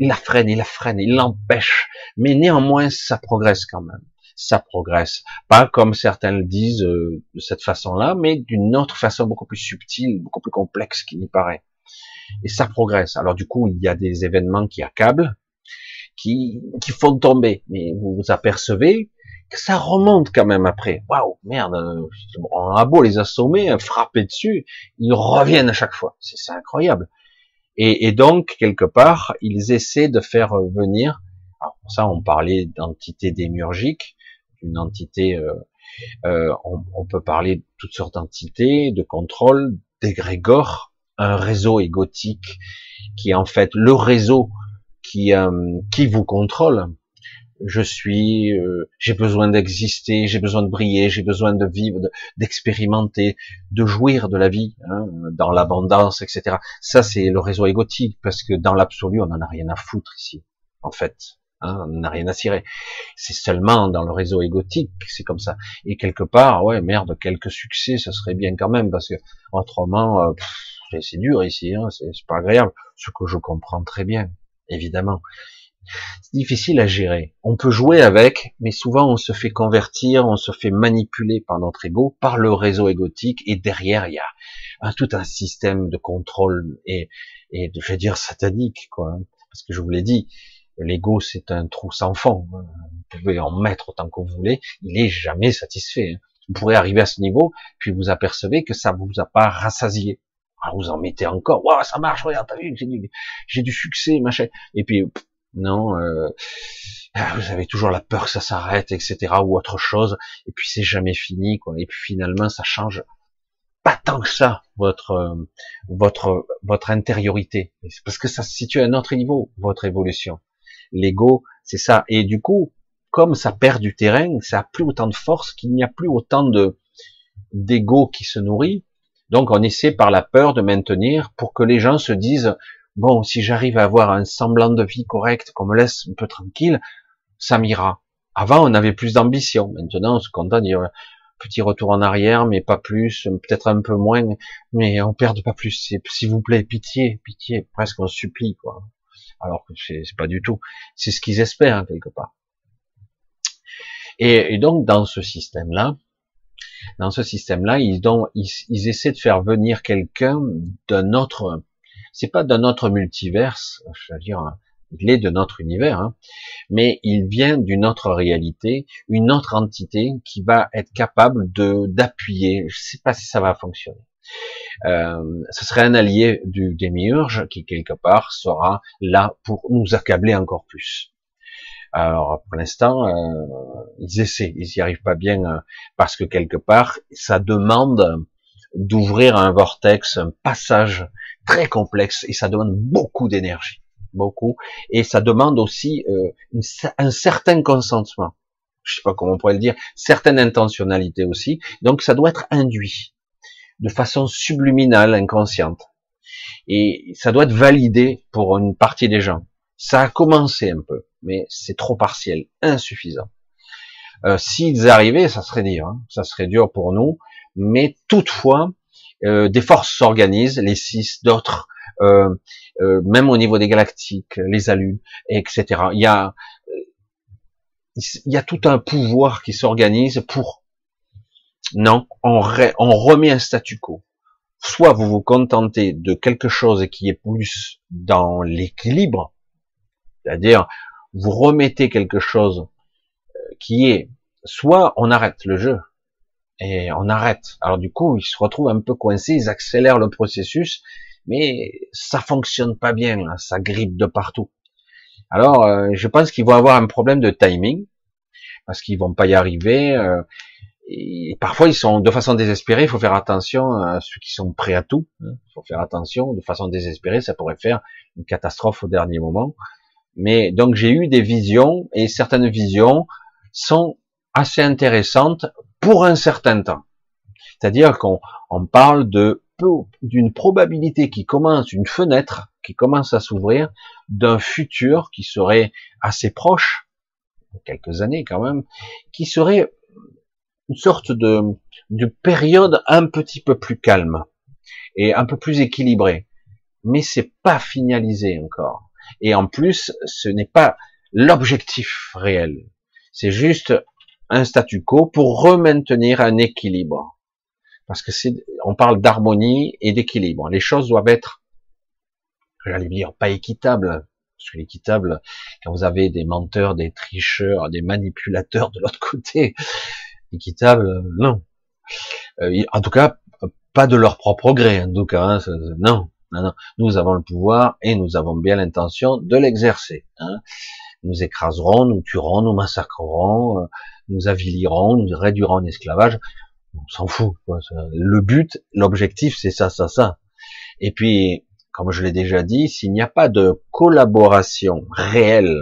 Ils la freinent, ils la freinent, ils l'empêchent. Mais néanmoins, ça progresse quand même. Ça progresse. Pas comme certains le disent euh, de cette façon-là, mais d'une autre façon beaucoup plus subtile, beaucoup plus complexe qu'il n'y paraît. Et ça progresse. Alors du coup, il y a des événements qui accablent, qui, qui font tomber. Mais vous vous apercevez ça remonte quand même après. Waouh, merde, on a beau les assommer, frapper dessus, ils reviennent à chaque fois. C'est incroyable. Et, donc, quelque part, ils essaient de faire venir, alors pour ça on parlait d'entité démiurgique, une entité, euh, euh, on, peut parler de toutes sortes d'entités, de contrôle, d'égrégore, un réseau égotique qui est en fait le réseau qui, euh, qui vous contrôle, je suis, euh, j'ai besoin d'exister, j'ai besoin de briller, j'ai besoin de vivre, d'expérimenter, de, jouir de la vie, hein, dans l'abondance, etc. Ça, c'est le réseau égotique, parce que dans l'absolu, on n'en a rien à foutre ici, en fait. Hein, on n'a rien à cirer. C'est seulement dans le réseau égotique, c'est comme ça. Et quelque part, ouais, merde, quelques succès, ça serait bien quand même, parce que autrement, euh, c'est dur ici, hein, c'est pas agréable. Ce que je comprends très bien, évidemment. C'est difficile à gérer. On peut jouer avec, mais souvent on se fait convertir, on se fait manipuler par notre ego, par le réseau égotique, et derrière il y a tout un système de contrôle et, de, je vais dire, satanique, quoi. Parce que je vous l'ai dit, l'ego c'est un trou sans fond. Hein. Vous pouvez en mettre autant que vous voulez, il est jamais satisfait. Hein. Vous pourrez arriver à ce niveau, puis vous apercevez que ça vous a pas rassasié. Alors vous en mettez encore, waouh, ça marche, regarde, t'as vu, j'ai du, j'ai du succès, machin. Et puis, non, euh, ah, vous avez toujours la peur que ça s'arrête, etc. ou autre chose. Et puis c'est jamais fini, quoi. Et puis finalement, ça change pas tant que ça votre euh, votre votre intériorité, parce que ça se situe à un autre niveau, votre évolution. L'ego, c'est ça. Et du coup, comme ça perd du terrain, ça a plus autant de force, qu'il n'y a plus autant de d'ego qui se nourrit. Donc on essaie par la peur de maintenir pour que les gens se disent bon, si j'arrive à avoir un semblant de vie correct, qu'on me laisse un peu tranquille, ça m'ira. Avant, on avait plus d'ambition. Maintenant, on se contente de dire petit retour en arrière, mais pas plus, peut-être un peu moins, mais on perd pas plus. S'il vous plaît, pitié, pitié, presque on supplie, quoi. Alors que c'est pas du tout. C'est ce qu'ils espèrent, quelque part. Et, donc, dans ce système-là, dans ce système-là, ils, ils, ils essaient de faire venir quelqu'un d'un autre, c'est pas d'un autre multiverse, je veux dire, il est de notre univers, hein, mais il vient d'une autre réalité, une autre entité qui va être capable de d'appuyer. Je sais pas si ça va fonctionner. Euh, ce serait un allié du démiurge qui quelque part sera là pour nous accabler encore plus. Alors pour l'instant, euh, ils essaient, ils y arrivent pas bien euh, parce que quelque part, ça demande d'ouvrir un vortex, un passage très complexe et ça demande beaucoup d'énergie, beaucoup, et ça demande aussi euh, un certain consentement. Je sais pas comment on pourrait le dire, certaine intentionnalité aussi. Donc ça doit être induit de façon subliminale, inconsciente, et ça doit être validé pour une partie des gens. Ça a commencé un peu, mais c'est trop partiel, insuffisant. Euh, S'ils arrivaient, ça serait dur, hein. ça serait dur pour nous, mais toutefois, euh, des forces s'organisent, les six, d'autres, euh, euh, même au niveau des galactiques, les alus, etc. Il y a, il y a tout un pouvoir qui s'organise pour non, on, on remet un statu quo. Soit vous vous contentez de quelque chose qui est plus dans l'équilibre, c'est-à-dire vous remettez quelque chose qui est, soit on arrête le jeu, et on arrête. Alors du coup, ils se retrouvent un peu coincés, ils accélèrent le processus, mais ça fonctionne pas bien, ça grippe de partout. Alors, euh, je pense qu'ils vont avoir un problème de timing, parce qu'ils vont pas y arriver. Euh, et parfois, ils sont de façon désespérée. Il faut faire attention à ceux qui sont prêts à tout. Hein. Il faut faire attention. De façon désespérée, ça pourrait faire une catastrophe au dernier moment. Mais donc, j'ai eu des visions, et certaines visions sont assez intéressantes pour un certain temps. C'est-à-dire qu'on parle de d'une probabilité qui commence, une fenêtre qui commence à s'ouvrir d'un futur qui serait assez proche, quelques années quand même, qui serait une sorte de, de période un petit peu plus calme et un peu plus équilibrée. Mais c'est pas finalisé encore. Et en plus, ce n'est pas l'objectif réel. C'est juste un statu quo pour remaintenir un équilibre. Parce que c'est, on parle d'harmonie et d'équilibre. Les choses doivent être, j'allais dire, pas équitables. Parce que l'équitable, quand vous avez des menteurs, des tricheurs, des manipulateurs de l'autre côté, équitable, non. Euh, en tout cas, pas de leur propre gré, en tout cas. Hein, non, Nous avons le pouvoir et nous avons bien l'intention de l'exercer. Hein. Nous écraserons, nous tuerons, nous massacrerons, euh, nous avilirons, nous réduirons en esclavage. On s'en fout. Le but, l'objectif, c'est ça, ça, ça. Et puis, comme je l'ai déjà dit, s'il n'y a pas de collaboration réelle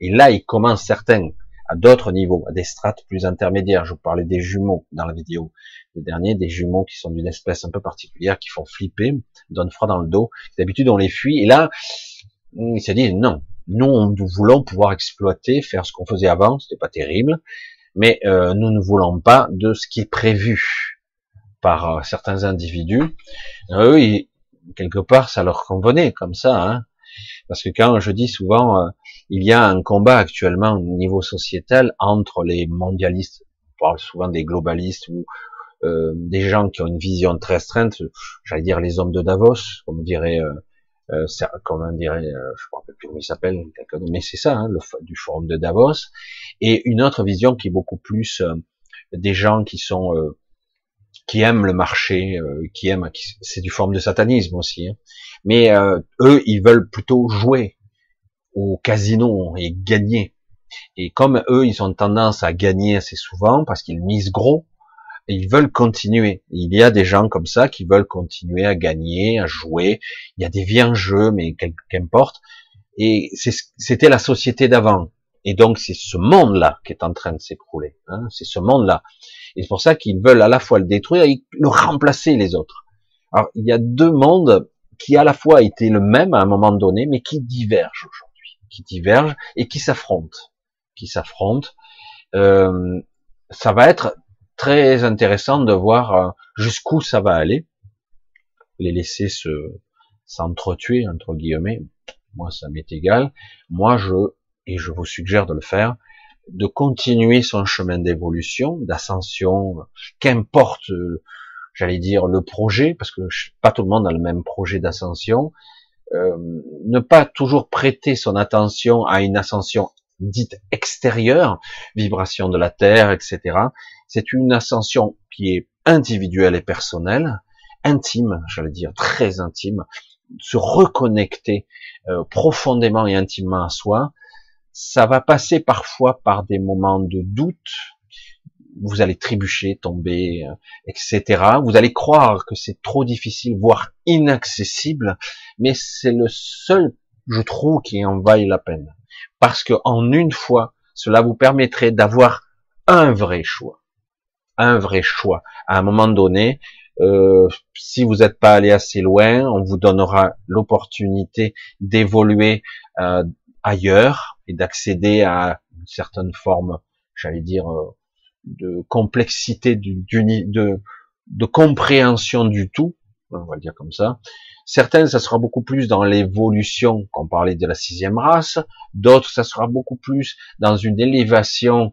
Et là, ils commencent certains à d'autres niveaux, à des strates plus intermédiaires. Je vous parlais des jumeaux dans la vidéo. Le dernier, des jumeaux qui sont d'une espèce un peu particulière, qui font flipper, donnent froid dans le dos. D'habitude, on les fuit. Et là, ils se disent non. Nous, nous voulons pouvoir exploiter, faire ce qu'on faisait avant. C'était pas terrible, mais euh, nous ne voulons pas de ce qui est prévu par euh, certains individus. Eux, quelque part, ça leur convenait comme ça. Hein parce que quand je dis souvent, euh, il y a un combat actuellement au niveau sociétal entre les mondialistes, on parle souvent des globalistes ou euh, des gens qui ont une vision très restreinte, j'allais dire les hommes de Davos, comme dirait, euh, euh comment dirait, je ne me rappelle plus comment il s'appelle, mais c'est ça, hein, du forum de Davos, et une autre vision qui est beaucoup plus des gens qui sont qui aiment le marché, qui aiment, c'est du forme de satanisme aussi, hein, mais euh, eux, ils veulent plutôt jouer au casino et gagner. Et comme eux, ils ont tendance à gagner assez souvent parce qu'ils misent gros, ils veulent continuer. Il y a des gens comme ça qui veulent continuer à gagner, à jouer. Il y a des vieux jeux, mais qu'importe. Et c'était la société d'avant. Et donc c'est ce monde-là qui est en train de s'écrouler. Hein. c'est ce monde-là. Et c'est pour ça qu'ils veulent à la fois le détruire et le remplacer les autres. Alors il y a deux mondes qui à la fois été le même à un moment donné, mais qui divergent aujourd'hui, qui divergent et qui s'affrontent, qui s'affrontent. Euh, ça va être très intéressant de voir euh, jusqu'où ça va aller, les laisser se s'entretuer entre guillemets. Moi, ça m'est égal. Moi, je et je vous suggère de le faire, de continuer son chemin d'évolution, d'ascension, qu'importe j'allais dire, le projet, parce que pas tout le monde a le même projet d'ascension, euh, ne pas toujours prêter son attention à une ascension dite extérieure, vibration de la Terre, etc. C'est une ascension qui est individuelle et personnelle, intime, j'allais dire, très intime, se reconnecter euh, profondément et intimement à soi. Ça va passer parfois par des moments de doute, vous allez trébucher, tomber, euh, etc. Vous allez croire que c'est trop difficile, voire inaccessible, mais c'est le seul, je trouve, qui en vaille la peine. Parce que en une fois, cela vous permettrait d'avoir un vrai choix. Un vrai choix. À un moment donné, euh, si vous n'êtes pas allé assez loin, on vous donnera l'opportunité d'évoluer euh, ailleurs et d'accéder à une certaine forme, j'allais dire, euh, de complexité, de, compréhension du tout, on va le dire comme ça. Certaines, ça sera beaucoup plus dans l'évolution, qu'on parlait de la sixième race. D'autres, ça sera beaucoup plus dans une élévation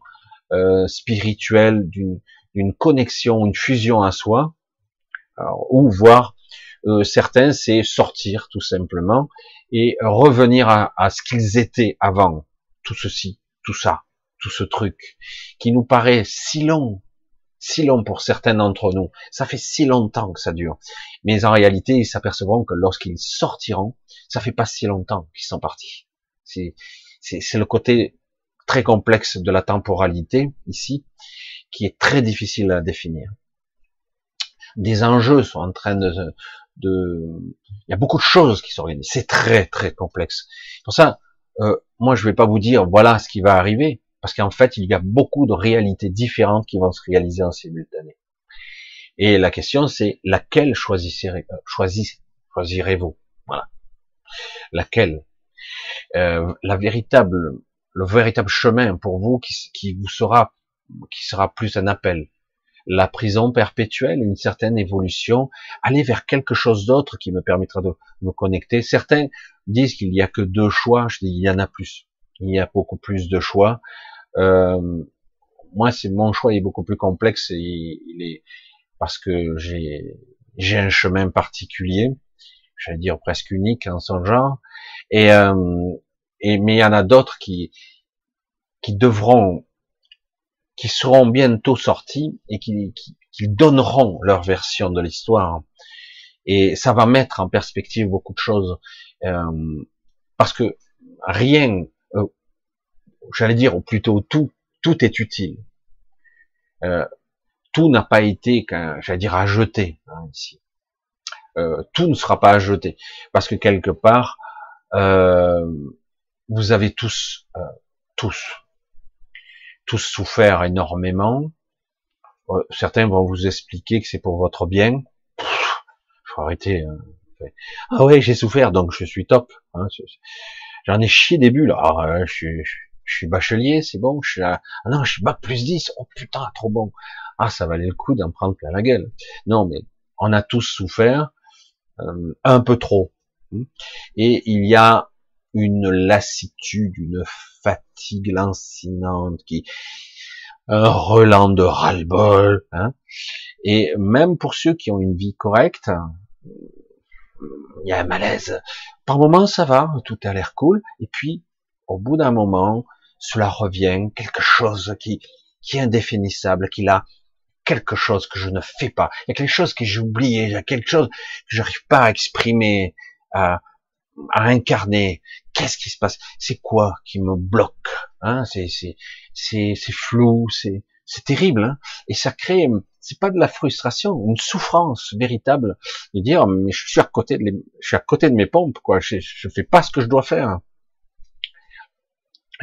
spirituelle, d'une connexion, une fusion à soi. ou voir euh, certains, c'est sortir tout simplement et revenir à, à ce qu'ils étaient avant tout ceci, tout ça tout ce truc qui nous paraît si long, si long pour certains d'entre nous. Ça fait si longtemps que ça dure. Mais en réalité, ils s'apercevront que lorsqu'ils sortiront, ça fait pas si longtemps qu'ils sont partis. C'est, le côté très complexe de la temporalité ici, qui est très difficile à définir. Des enjeux sont en train de, de, il y a beaucoup de choses qui s'organisent. C'est très très complexe. Pour ça, euh, moi je vais pas vous dire voilà ce qui va arriver. Parce qu'en fait, il y a beaucoup de réalités différentes qui vont se réaliser en simultané. Et la question, c'est laquelle choisirez, euh, choisirez-vous? Voilà. Laquelle? Euh, La véritable, le véritable chemin pour vous qui, qui vous sera, qui sera plus un appel. La prison perpétuelle, une certaine évolution, aller vers quelque chose d'autre qui me permettra de me connecter. Certains disent qu'il n'y a que deux choix. Je dis il y en a plus. Il y a beaucoup plus de choix. Euh, moi, c'est mon choix est beaucoup plus complexe et il est parce que j'ai j'ai un chemin particulier, j'allais dire presque unique en son genre, et, euh, et mais il y en a d'autres qui qui devront, qui seront bientôt sortis et qui, qui, qui donneront leur version de l'histoire. Et ça va mettre en perspective beaucoup de choses, euh, parce que rien, euh, j'allais dire, ou plutôt tout, tout est utile. Euh, tout n'a pas été, j'allais dire, à jeter hein, ici. Euh, tout ne sera pas à jeter, parce que quelque part, euh, vous avez tous tous, tous souffert énormément. Euh, certains vont vous expliquer que c'est pour votre bien. faut arrêter. Hein. Ah ouais, j'ai souffert, donc je suis top. Hein. J'en ai chié des bulles. Ah, je, suis, je suis bachelier, c'est bon. Je suis. Ah non, je suis bac plus 10. Oh putain, trop bon. Ah, ça valait le coup d'en prendre plein la gueule. Non, mais on a tous souffert euh, un peu trop. Et il y a une lassitude, une fatigue lancinante qui, un relent de ras-le-bol, hein. Et même pour ceux qui ont une vie correcte, il y a un malaise. Par moments, ça va, tout a l'air cool, et puis, au bout d'un moment, cela revient, quelque chose qui, qui est indéfinissable, qui a quelque chose que je ne fais pas, il y a quelque chose que j'ai oublié, il y a quelque chose que j'arrive pas à exprimer, à incarner. Qu'est-ce qui se passe? C'est quoi qui me bloque hein? C'est c'est c'est c'est flou, c'est c'est terrible, hein? Et ça crée c'est pas de la frustration, une souffrance véritable de dire mais je suis à côté de les, je suis à côté de mes pompes quoi, je, je fais pas ce que je dois faire.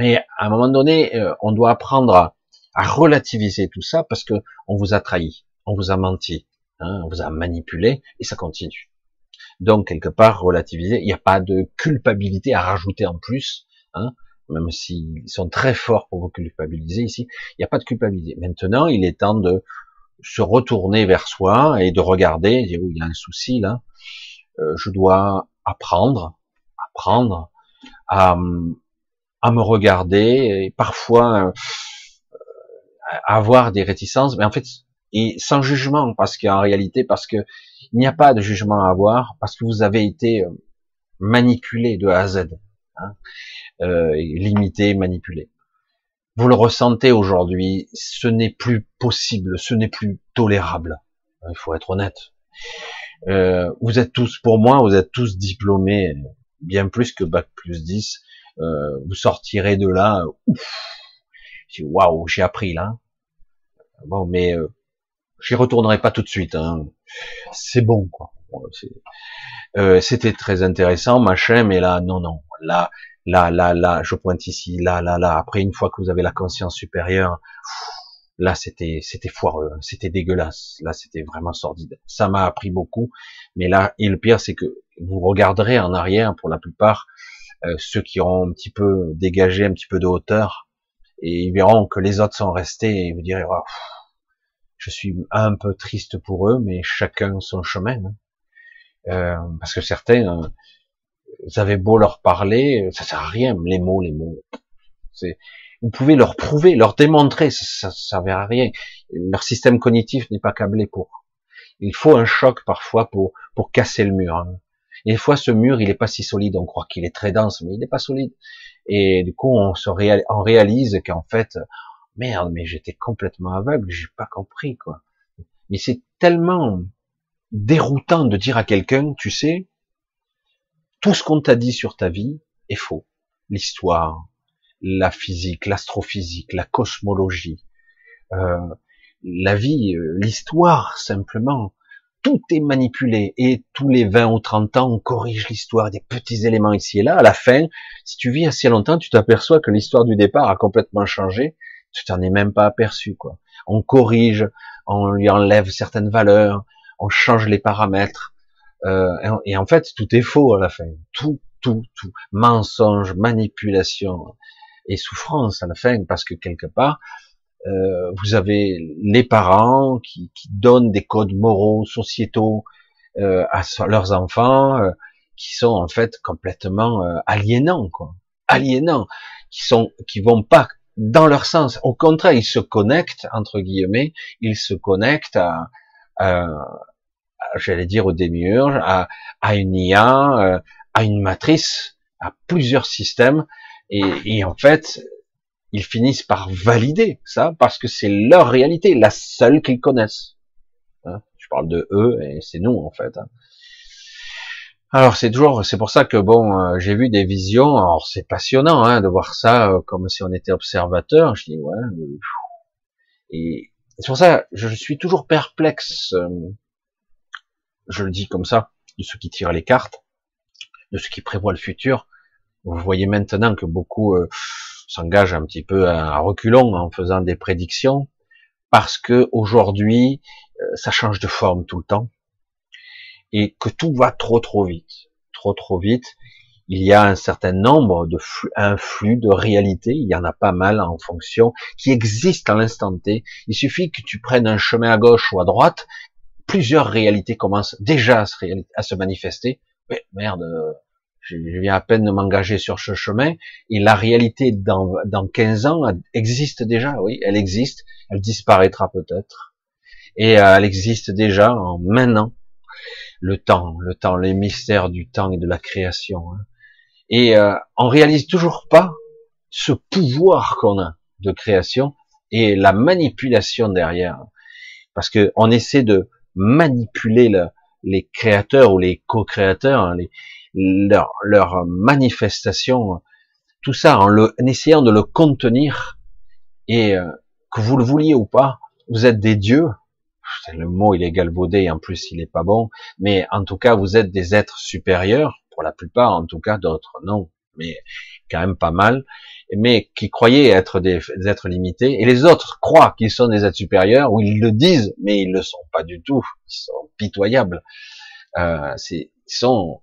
Et à un moment donné, euh, on doit apprendre à, à relativiser tout ça parce que on vous a trahi, on vous a menti, hein, on vous a manipulé et ça continue. Donc quelque part relativiser, il n'y a pas de culpabilité à rajouter en plus, hein, même s'ils sont très forts pour vous culpabiliser ici, il n'y a pas de culpabilité. Maintenant, il est temps de se retourner vers soi et de regarder, dire, il y a un souci là, euh, je dois apprendre, apprendre à, à me regarder et parfois euh, avoir des réticences, mais en fait, et sans jugement, parce qu'en réalité, parce que il n'y a pas de jugement à avoir, parce que vous avez été euh, manipulé de A à Z, hein, euh, limité, manipulé. Vous le ressentez aujourd'hui, ce n'est plus possible, ce n'est plus tolérable. Il faut être honnête. Euh, vous êtes tous, pour moi, vous êtes tous diplômés, bien plus que bac plus 10. Euh, vous sortirez de là, ouf, waouh, j'ai appris là. Bon, mais J'y retournerai pas tout de suite. Hein. C'est bon, quoi. Euh, C'était très intéressant, machin, mais là, non, non. Là, là, là, là, je pointe ici, là, là, là. Après, une fois que vous avez la conscience supérieure, là, c'était, c'était foireux, hein. c'était dégueulasse. Là, c'était vraiment sordide. Ça m'a appris beaucoup, mais là, et le pire, c'est que vous regarderez en arrière, pour la plupart, euh, ceux qui auront un petit peu dégagé un petit peu de hauteur, et ils verront que les autres sont restés, et vous direz, je suis un peu triste pour eux, mais chacun son chemin. Hein. Euh, parce que certains, euh, vous avez beau leur parler, ça sert à rien, les mots, les mots. Vous pouvez leur prouver, leur démontrer, ça, ça, sert à rien. Leur système cognitif n'est pas câblé pour. Il faut un choc parfois pour pour casser le mur. Hein. Et des fois, ce mur, il est pas si solide. On croit qu'il est très dense, mais il n'est pas solide. Et du coup, on se on réalise qu'en fait, merde, mais j'étais complètement aveugle, j'ai pas compris, quoi. Mais c'est tellement déroutant de dire à quelqu'un, tu sais, tout ce qu'on t'a dit sur ta vie est faux. L'histoire, la physique, l'astrophysique, la cosmologie, euh, la vie, euh, l'histoire simplement, tout est manipulé et tous les 20 ou 30 ans on corrige l'histoire, des petits éléments ici et là. À la fin, si tu vis assez longtemps, tu t'aperçois que l'histoire du départ a complètement changé tu t'en es même pas aperçu, quoi. On corrige, on lui enlève certaines valeurs, on change les paramètres, euh, et, en fait, tout est faux à la fin. Tout, tout, tout. Mensonge, manipulation et souffrance à la fin, parce que quelque part, euh, vous avez les parents qui, qui, donnent des codes moraux, sociétaux euh, à leurs enfants, euh, qui sont en fait complètement euh, aliénants, quoi. Aliénants, qui sont, qui vont pas dans leur sens. Au contraire, ils se connectent, entre guillemets, ils se connectent à, à, j'allais dire au démiurge, à, à une IA, euh, à une matrice, à plusieurs systèmes, et, et en fait, ils finissent par valider ça parce que c'est leur réalité, la seule qu'ils connaissent. Hein, je parle de eux et c'est nous en fait. Hein. Alors c'est toujours, c'est pour ça que bon, euh, j'ai vu des visions. Alors c'est passionnant hein, de voir ça euh, comme si on était observateur. Je dis ouais. Euh, et c'est pour ça, je suis toujours perplexe. je le dis comme ça, de ceux qui tirent les cartes, de ceux qui prévoient le futur. Vous voyez maintenant que beaucoup s'engage un petit peu à reculons en faisant des prédictions, parce que aujourd'hui, euh, ça change de forme tout le temps, et que tout va trop trop vite, trop trop vite. Il y a un certain nombre de flux, un flux de réalité, il y en a pas mal en fonction, qui existent à l'instant T. Il suffit que tu prennes un chemin à gauche ou à droite, plusieurs réalités commencent déjà à se, manifester. Mais merde, euh, je viens à peine de m'engager sur ce chemin, et la réalité dans, dans 15 ans existe déjà, oui, elle existe, elle disparaîtra peut-être, et euh, elle existe déjà en maintenant. Le temps, le temps, les mystères du temps et de la création. Hein. Et euh, on réalise toujours pas ce pouvoir qu'on a de création et la manipulation derrière, parce que on essaie de manipuler le, les créateurs ou les co-créateurs, hein, leur manifestation, tout ça en, le, en essayant de le contenir et euh, que vous le vouliez ou pas, vous êtes des dieux. Le mot il est galvaudé, en plus il est pas bon, mais en tout cas vous êtes des êtres supérieurs, pour la plupart en tout cas, d'autres non, mais quand même pas mal, mais qui croyaient être des, êtres limités, et les autres croient qu'ils sont des êtres supérieurs, ou ils le disent, mais ils le sont pas du tout, ils sont pitoyables. Euh, ils sont,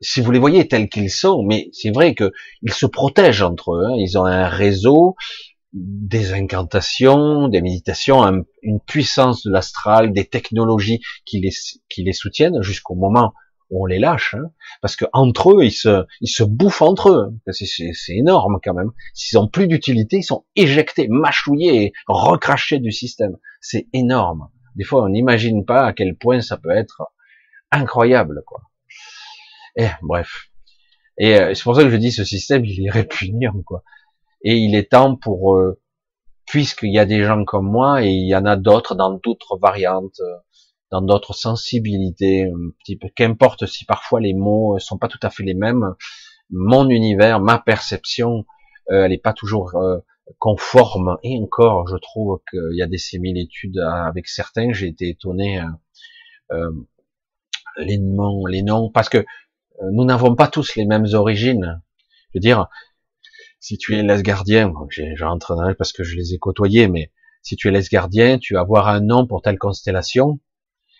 si vous les voyez tels qu'ils sont, mais c'est vrai que ils se protègent entre eux. Hein. Ils ont un réseau, des incantations, des méditations, une puissance de l'astral, des technologies qui les, qui les soutiennent jusqu'au moment où on les lâche. Hein. Parce que entre eux, ils se, ils se bouffent entre eux. C'est énorme quand même. S'ils ont plus d'utilité, ils sont éjectés, mâchouillés et recrachés du système. C'est énorme. Des fois, on n'imagine pas à quel point ça peut être incroyable, quoi. Et, eh, bref. Et euh, c'est pour ça que je dis ce système, il est répugnant, quoi. Et il est temps pour, euh, puisqu'il y a des gens comme moi, et il y en a d'autres dans d'autres variantes, euh, dans d'autres sensibilités, qu'importe si parfois les mots sont pas tout à fait les mêmes, mon univers, ma perception, elle n'est pas toujours conforme. Et encore, je trouve qu'il y a des similitudes avec certains. J'ai été étonné. les noms, les noms, parce que euh, nous n'avons pas tous les mêmes origines. Je veux dire, si tu es lesgardien, j'entre dans parce que je les ai côtoyés, mais si tu es lesgardien, tu vas avoir un nom pour telle constellation,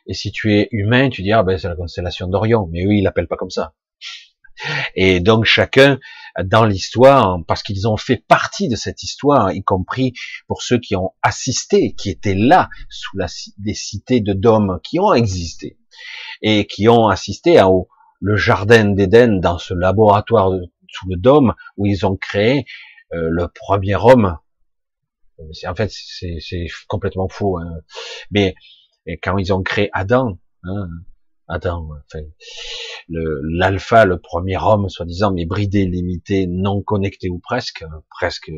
et si tu es humain, tu dis, ah ben c'est la constellation d'Orion, mais eux, ils l'appellent pas comme ça. Et donc chacun, dans l'histoire, parce qu'ils ont fait partie de cette histoire, y compris pour ceux qui ont assisté, qui étaient là, sous la, des cités de dômes qui ont existé, et qui ont assisté à, au, le jardin d'Éden dans ce laboratoire sous le dôme où ils ont créé euh, le premier homme. En fait, c'est complètement faux. Hein. Mais quand ils ont créé Adam, hein, Adam, enfin, l'alpha, le, premier homme, soi-disant, mais bridé, limité, non connecté ou presque, presque.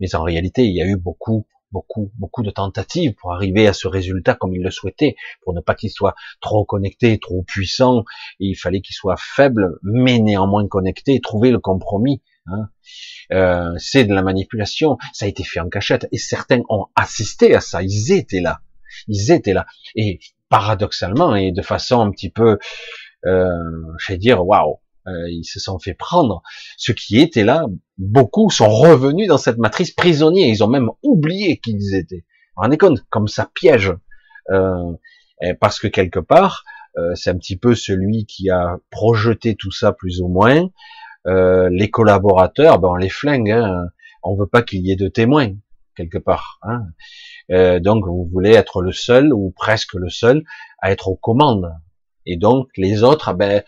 Mais en réalité, il y a eu beaucoup beaucoup, beaucoup de tentatives pour arriver à ce résultat comme il le souhaitait, pour ne pas qu'il soit trop connecté, trop puissant. il fallait qu'il soit faible, mais néanmoins connecté, trouver le compromis. Hein. Euh, c'est de la manipulation. Ça a été fait en cachette, et certains ont assisté à ça. Ils étaient là, ils étaient là. Et paradoxalement, et de façon un petit peu, euh, je vais dire, waouh, euh, ils se sont fait prendre. Ceux qui étaient là, beaucoup sont revenus dans cette matrice prisonniers. Ils ont même oublié qui ils étaient. Vous vous rendez compte Comme ça piège. Euh, parce que quelque part, euh, c'est un petit peu celui qui a projeté tout ça plus ou moins. les collaborateurs, ben on les flingue. Hein. On veut pas qu'il y ait de témoins quelque part. Hein. donc vous voulez être le seul ou presque le seul à être aux commandes. Et donc les autres, ben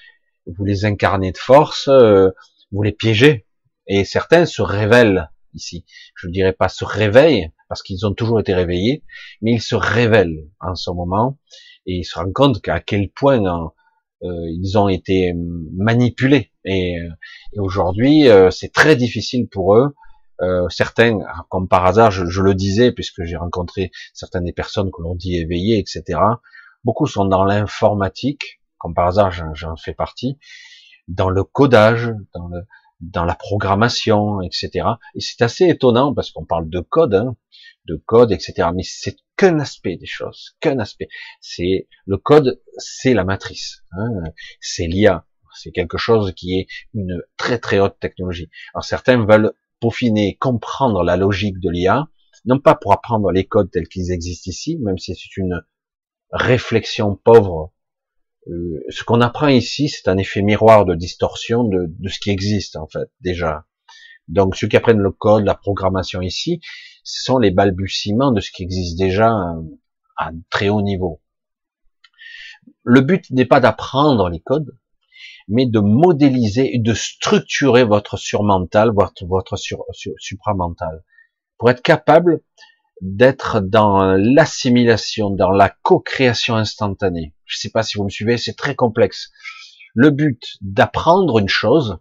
vous les incarnez de force, euh, vous les piégez. Et certains se révèlent ici. Je ne dirais pas se réveillent, parce qu'ils ont toujours été réveillés, mais ils se révèlent en ce moment, et ils se rendent compte qu'à quel point hein, euh, ils ont été manipulés. Et, euh, et aujourd'hui, c'est très difficile pour eux. certains, comme par hasard, je, je le disais, puisque j'ai rencontré certaines des personnes que l'on dit éveillées, etc. Beaucoup sont dans l'informatique, comme par hasard j'en fais partie, dans le codage, dans, le, dans la programmation, etc. Et c'est assez étonnant parce qu'on parle de code, hein, de code, etc. Mais c'est qu'un aspect des choses, qu'un aspect. C'est le code, c'est la matrice, hein, c'est l'IA, c'est quelque chose qui est une très très haute technologie. Alors certains veulent peaufiner, comprendre la logique de l'IA, non pas pour apprendre les codes tels qu'ils existent ici, même si c'est une réflexion pauvre. Euh, ce qu'on apprend ici, c'est un effet miroir de distorsion de, de, ce qui existe en fait déjà. Donc ceux qui apprennent le code, la programmation ici, ce sont les balbutiements de ce qui existe déjà euh, à très haut niveau. Le but n'est pas d'apprendre les codes, mais de modéliser et de structurer votre surmental, votre, votre supramental, pour être capable d'être dans l'assimilation, dans la co-création instantanée. Je ne sais pas si vous me suivez, c'est très complexe. Le but d'apprendre une chose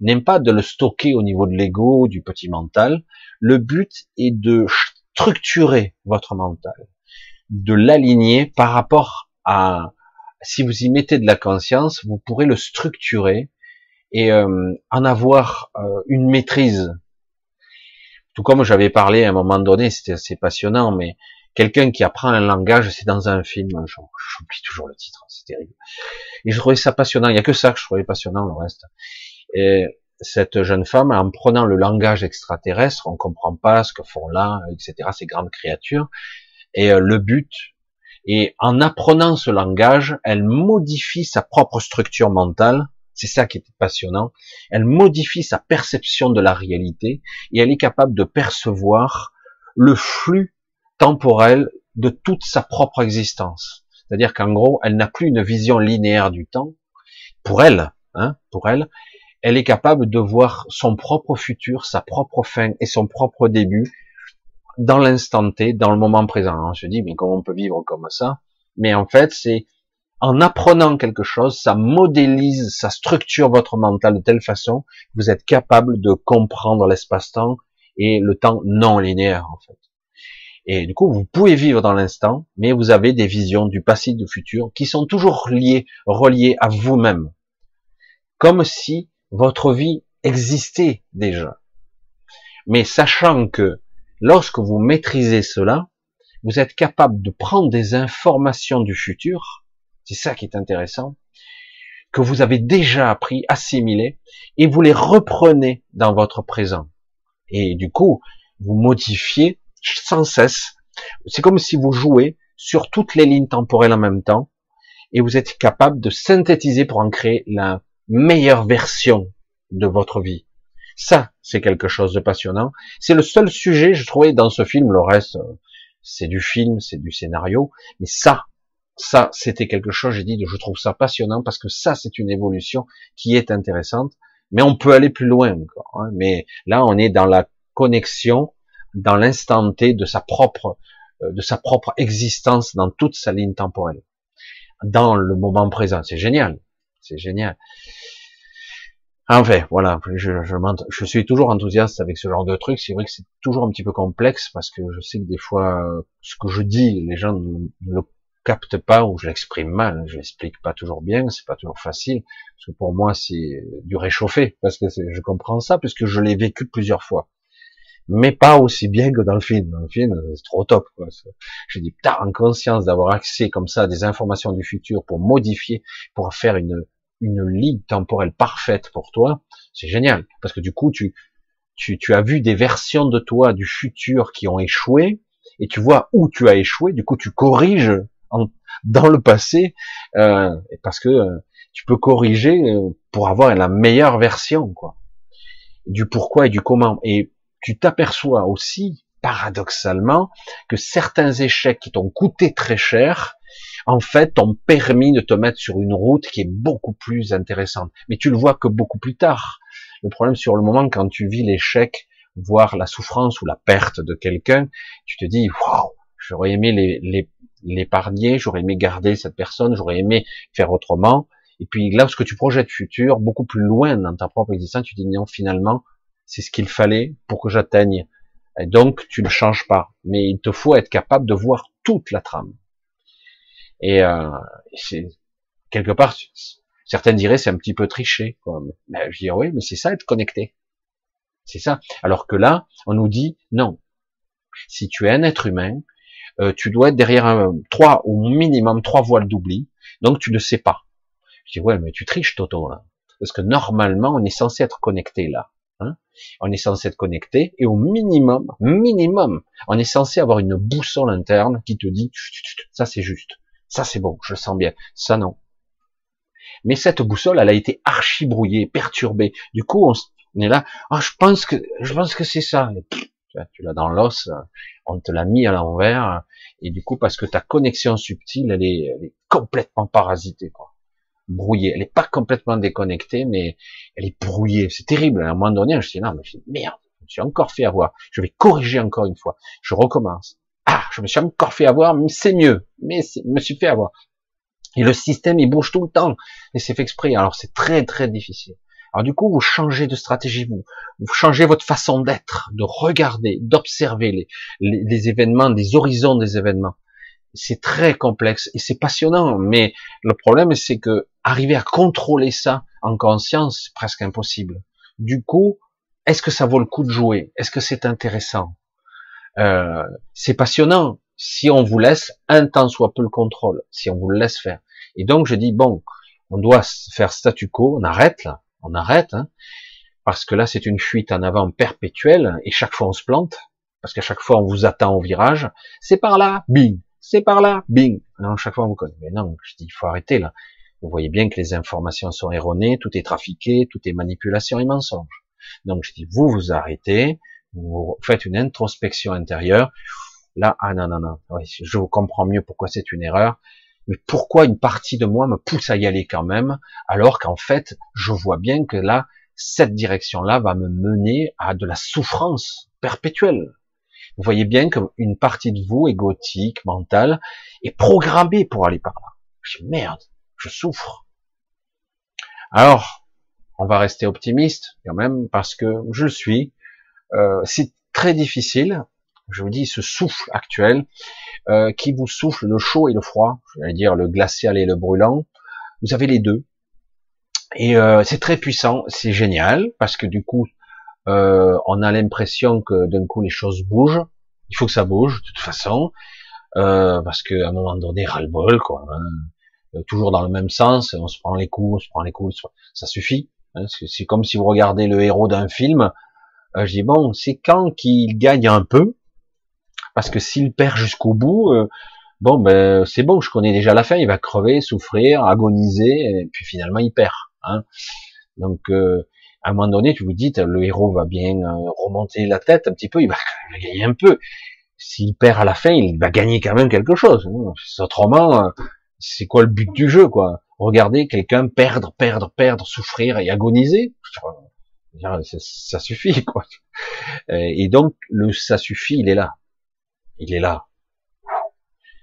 n'est pas de le stocker au niveau de l'ego, du petit mental. Le but est de structurer votre mental, de l'aligner par rapport à si vous y mettez de la conscience, vous pourrez le structurer et euh, en avoir euh, une maîtrise. Tout comme j'avais parlé à un moment donné, c'était assez passionnant, mais quelqu'un qui apprend un langage, c'est dans un film, j'oublie toujours le titre, c'est terrible. Et je trouvais ça passionnant, il n'y a que ça que je trouvais passionnant, le reste. Et cette jeune femme, en prenant le langage extraterrestre, on comprend pas ce que font là, etc., ces grandes créatures, et euh, le but, et en apprenant ce langage, elle modifie sa propre structure mentale. C'est ça qui est passionnant. Elle modifie sa perception de la réalité et elle est capable de percevoir le flux temporel de toute sa propre existence. C'est-à-dire qu'en gros, elle n'a plus une vision linéaire du temps. Pour elle, hein, pour elle, elle est capable de voir son propre futur, sa propre fin et son propre début dans l'instant T, dans le moment présent. Se dit, mais comment on peut vivre comme ça? Mais en fait, c'est en apprenant quelque chose, ça modélise, ça structure votre mental de telle façon que vous êtes capable de comprendre l'espace-temps et le temps non linéaire, en fait. Et du coup, vous pouvez vivre dans l'instant, mais vous avez des visions du passé, du futur, qui sont toujours liées, reliées à vous-même. Comme si votre vie existait déjà. Mais sachant que Lorsque vous maîtrisez cela, vous êtes capable de prendre des informations du futur, c'est ça qui est intéressant, que vous avez déjà appris, assimilé, et vous les reprenez dans votre présent. Et du coup, vous modifiez sans cesse. C'est comme si vous jouez sur toutes les lignes temporelles en même temps, et vous êtes capable de synthétiser pour en créer la meilleure version de votre vie. Ça, c'est quelque chose de passionnant. C'est le seul sujet, je trouvais, dans ce film. Le reste, euh, c'est du film, c'est du scénario. Mais ça, ça, c'était quelque chose, j'ai dit, je trouve ça passionnant parce que ça, c'est une évolution qui est intéressante. Mais on peut aller plus loin encore. Hein. Mais là, on est dans la connexion, dans l'instant T de sa propre, euh, de sa propre existence dans toute sa ligne temporelle. Dans le moment présent. C'est génial. C'est génial. Enfin, voilà, je, je, je, suis toujours enthousiaste avec ce genre de truc. C'est vrai que c'est toujours un petit peu complexe parce que je sais que des fois, ce que je dis, les gens ne, le captent pas ou je l'exprime mal. Je l'explique pas toujours bien, c'est pas toujours facile. Parce que pour moi, c'est du réchauffé parce que je comprends ça puisque je l'ai vécu plusieurs fois. Mais pas aussi bien que dans le film. Dans le film, c'est trop top. Quoi. Je dis, putain, en conscience d'avoir accès comme ça à des informations du futur pour modifier, pour faire une, une ligne temporelle parfaite pour toi, c'est génial. Parce que du coup, tu, tu, tu, as vu des versions de toi du futur qui ont échoué, et tu vois où tu as échoué, du coup tu corriges dans le passé, euh, parce que euh, tu peux corriger euh, pour avoir la meilleure version, quoi. Du pourquoi et du comment. Et tu t'aperçois aussi, paradoxalement, que certains échecs qui t'ont coûté très cher, en fait, ont permis de te mettre sur une route qui est beaucoup plus intéressante. Mais tu le vois que beaucoup plus tard. Le problème sur le moment, quand tu vis l'échec, voire la souffrance ou la perte de quelqu'un, tu te dis, waouh, j'aurais aimé l'épargner, j'aurais aimé garder cette personne, j'aurais aimé faire autrement. Et puis là, ce que tu projettes futur, beaucoup plus loin dans ta propre existence, tu dis non, finalement, c'est ce qu'il fallait pour que j'atteigne. Et donc, tu ne changes pas. Mais il te faut être capable de voir toute la trame. Et euh, c'est quelque part, certains diraient c'est un petit peu triché. Quoi. Mais je dis oui, mais c'est ça être connecté. C'est ça. Alors que là, on nous dit non. Si tu es un être humain, euh, tu dois être derrière un, trois au minimum trois voiles d'oubli. Donc tu ne sais pas. Je dis ouais, mais tu triches Toto là, parce que normalement on est censé être connecté là. Hein on est censé être connecté et au minimum, minimum, on est censé avoir une boussole interne qui te dit ça c'est juste, ça c'est bon, je sens bien, ça non. Mais cette boussole, elle a été archi brouillée, perturbée. Du coup, on, est là, ah, je pense que, je pense que c'est ça. Tu l'as dans l'os, on te l'a mis à l'envers, et du coup, parce que ta connexion subtile, elle est, elle est complètement parasitée, quoi. Brouillée. Elle est pas complètement déconnectée, mais elle est brouillée. C'est terrible. À un moment donné, je me suis dit, non, mais merde, je me suis encore fait avoir. Je vais corriger encore une fois. Je recommence. Ah, je me suis encore fait avoir, mais c'est mieux. Mais je me suis fait avoir. Et le système, il bouge tout le temps. Et c'est fait exprès. Alors c'est très, très difficile. Alors du coup, vous changez de stratégie, vous, vous changez votre façon d'être, de regarder, d'observer les, les, les, événements, des horizons des événements. C'est très complexe et c'est passionnant, mais le problème c'est que arriver à contrôler ça en conscience, c'est presque impossible. Du coup, est-ce que ça vaut le coup de jouer? Est-ce que c'est intéressant? Euh, C'est passionnant si on vous laisse un temps soit peu le contrôle, si on vous le laisse faire. Et donc je dis bon, on doit faire statu quo, on arrête là, on arrête, hein, parce que là c'est une fuite en avant perpétuelle et chaque fois on se plante, parce qu'à chaque fois on vous attend au virage, c'est par là, bing, c'est par là, bing. Non, chaque fois on vous connaît. Mais non, je dis il faut arrêter là. Vous voyez bien que les informations sont erronées, tout est trafiqué, tout est manipulation et mensonge. Donc je dis vous vous arrêtez, vous faites une introspection intérieure. Là, ah non non non, je vous comprends mieux pourquoi c'est une erreur mais pourquoi une partie de moi me pousse à y aller quand même, alors qu'en fait, je vois bien que là, cette direction-là va me mener à de la souffrance perpétuelle. Vous voyez bien qu'une partie de vous, égotique, mentale, est programmée pour aller par là. Je merde, je souffre. Alors, on va rester optimiste quand même, parce que je le suis. Euh, c'est très difficile, je vous dis, ce souffle actuel, euh, qui vous souffle le chaud et le froid, je vais dire le glacial et le brûlant, vous avez les deux. Et euh, c'est très puissant, c'est génial, parce que du coup, euh, on a l'impression que d'un coup les choses bougent, il faut que ça bouge de toute façon, parce qu'à un moment donné, ras-le-bol, quoi. Hein. toujours dans le même sens, on se prend les coups, on se prend les coups, ça suffit. Hein, c'est comme si vous regardez le héros d'un film, je dis bon, c'est quand qu'il gagne un peu, parce que s'il perd jusqu'au bout, euh, bon ben c'est bon, je connais déjà la fin, il va crever, souffrir, agoniser, et puis finalement il perd. Hein. Donc euh, à un moment donné, tu vous dites, le héros va bien euh, remonter la tête un petit peu, il va, gagner un peu. S'il perd à la fin, il va gagner quand même quelque chose. Hein. Autrement, c'est quoi le but du jeu, quoi? Regardez quelqu'un perdre, perdre, perdre, souffrir et agoniser. Ça suffit, quoi. Et donc, le ça suffit, il est là il est là.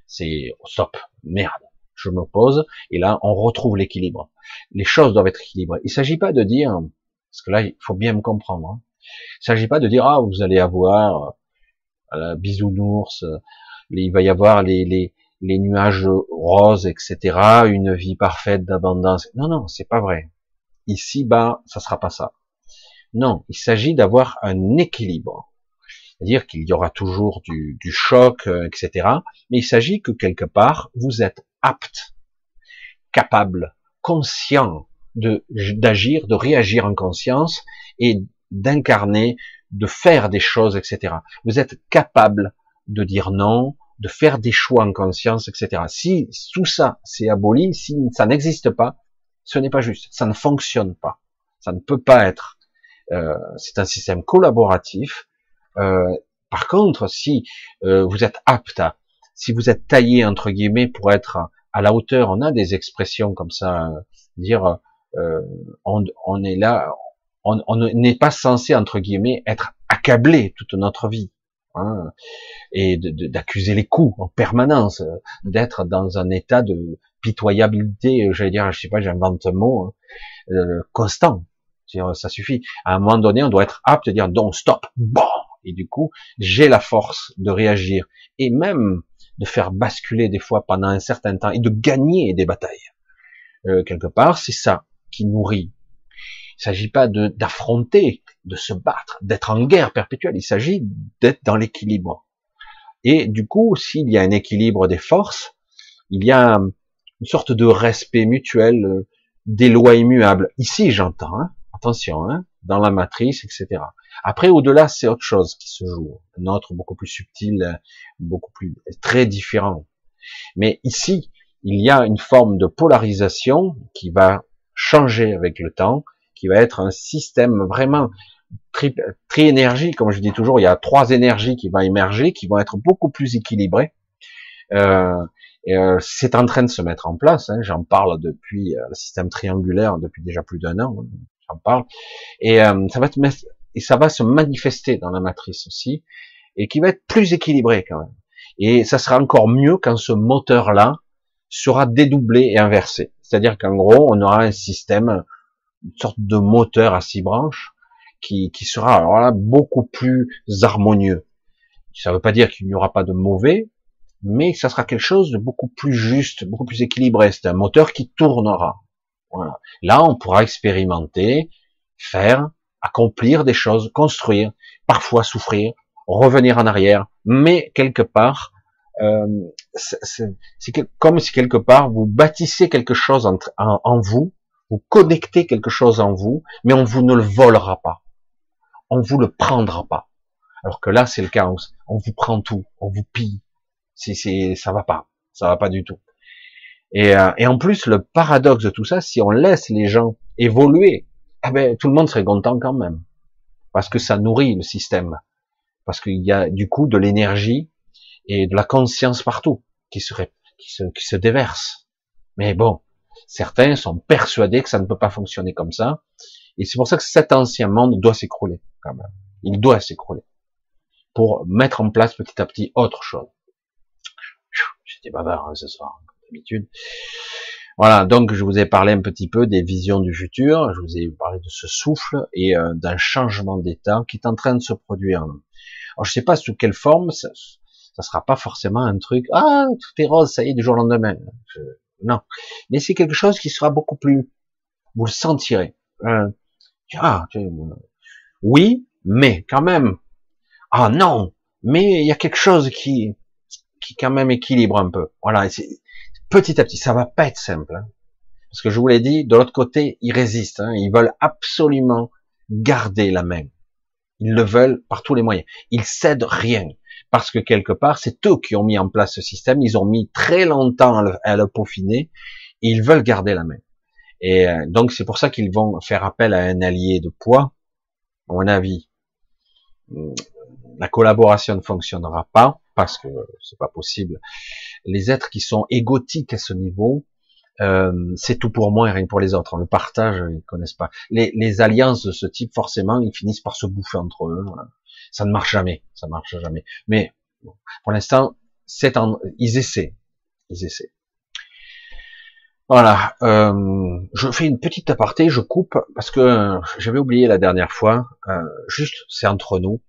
C'est stop, merde, je me pose, et là on retrouve l'équilibre. Les choses doivent être équilibrées. Il s'agit pas de dire, parce que là il faut bien me comprendre, hein. il s'agit pas de dire ah vous allez avoir euh, bisounours, euh, il va y avoir les nuages roses, etc., une vie parfaite d'abondance. Non, non, c'est pas vrai. Ici, bas, ça sera pas ça. Non, il s'agit d'avoir un équilibre. C'est-à-dire qu'il y aura toujours du, du choc, euh, etc. Mais il s'agit que quelque part, vous êtes apte, capable, conscient de d'agir, de réagir en conscience et d'incarner, de faire des choses, etc. Vous êtes capable de dire non, de faire des choix en conscience, etc. Si tout ça c'est aboli, si ça n'existe pas, ce n'est pas juste, ça ne fonctionne pas, ça ne peut pas être. Euh, c'est un système collaboratif euh, par contre, si euh, vous êtes apte, à, si vous êtes taillé entre guillemets pour être à la hauteur, on a des expressions comme ça, euh, dire on, on, est là, on n'est pas censé entre guillemets être accablé toute notre vie. Hein, et d'accuser les coups en permanence, d'être dans un état de pitoyabilité, j'allais dire, je sais pas, j'invente un mot, hein, constant. Ça suffit. À un moment donné, on doit être apte à dire non, stop, bon, et du coup, j'ai la force de réagir et même de faire basculer des fois pendant un certain temps et de gagner des batailles. Euh, quelque part, c'est ça qui nourrit. Il s'agit pas d'affronter, de se battre, d'être en guerre perpétuelle. Il s'agit d'être dans l'équilibre. Et du coup, s'il y a un équilibre des forces, il y a une sorte de respect mutuel, euh, des lois immuables. Ici, j'entends, hein, attention, hein, dans la matrice, etc. Après, au-delà, c'est autre chose qui se joue, un autre beaucoup plus subtil, beaucoup plus très différent. Mais ici, il y a une forme de polarisation qui va changer avec le temps, qui va être un système vraiment tri, énergie, comme je dis toujours, il y a trois énergies qui vont émerger, qui vont être beaucoup plus équilibrées. Euh, euh, c'est en train de se mettre en place. Hein, J'en parle depuis euh, le système triangulaire depuis déjà plus d'un an. Parle et euh, ça va et ça va se manifester dans la matrice aussi et qui va être plus équilibré quand même. Et ça sera encore mieux quand ce moteur-là sera dédoublé et inversé. C'est-à-dire qu'en gros, on aura un système, une sorte de moteur à six branches qui, qui sera alors là beaucoup plus harmonieux. Ça ne veut pas dire qu'il n'y aura pas de mauvais, mais ça sera quelque chose de beaucoup plus juste, beaucoup plus équilibré. C'est un moteur qui tournera. Voilà. Là, on pourra expérimenter, faire, accomplir des choses, construire, parfois souffrir, revenir en arrière, mais quelque part, euh, c'est comme si quelque part vous bâtissez quelque chose en, vous, vous connectez quelque chose en vous, mais on vous ne le volera pas, on vous le prendra pas. Alors que là, c'est le chaos. On vous prend tout, on vous pille, c'est, ça va pas, ça va pas du tout. Et, euh, et en plus, le paradoxe de tout ça, si on laisse les gens évoluer, eh ben, tout le monde serait content quand même, parce que ça nourrit le système, parce qu'il y a du coup de l'énergie et de la conscience partout qui serait, qui se, qui se déverse. Mais bon, certains sont persuadés que ça ne peut pas fonctionner comme ça, et c'est pour ça que cet ancien monde doit s'écrouler quand même. Il doit s'écrouler pour mettre en place petit à petit autre chose. J'étais bavard hein, ce soir, d'habitude. Voilà, donc je vous ai parlé un petit peu des visions du futur, je vous ai parlé de ce souffle et euh, d'un changement d'état qui est en train de se produire. Alors je sais pas sous quelle forme, ça, ça sera pas forcément un truc, ah, tout est rose, ça y est, du jour au lendemain. non. Mais c'est quelque chose qui sera beaucoup plus, vous le sentirez. Euh, ah, oui, mais quand même. Ah non, mais il y a quelque chose qui, qui quand même équilibre un peu. Voilà, petit à petit, ça va pas être simple. Hein. Parce que je vous l'ai dit, de l'autre côté, ils résistent. Hein. Ils veulent absolument garder la main. Ils le veulent par tous les moyens. Ils cèdent rien. Parce que quelque part, c'est eux qui ont mis en place ce système. Ils ont mis très longtemps à le, peaufiner. Ils veulent garder la main. Et euh, donc, c'est pour ça qu'ils vont faire appel à un allié de poids. À mon avis, la collaboration ne fonctionnera pas parce que c'est pas possible. Les êtres qui sont égotiques à ce niveau, euh, c'est tout pour moi et rien pour les autres. Le partage, ils connaissent pas. Les, les, alliances de ce type, forcément, ils finissent par se bouffer entre eux. Ça ne marche jamais, ça marche jamais. Mais pour l'instant, c'est en... ils essaient, ils essaient. Voilà, euh, je fais une petite aparté, je coupe parce que j'avais oublié la dernière fois. Euh, juste, c'est entre nous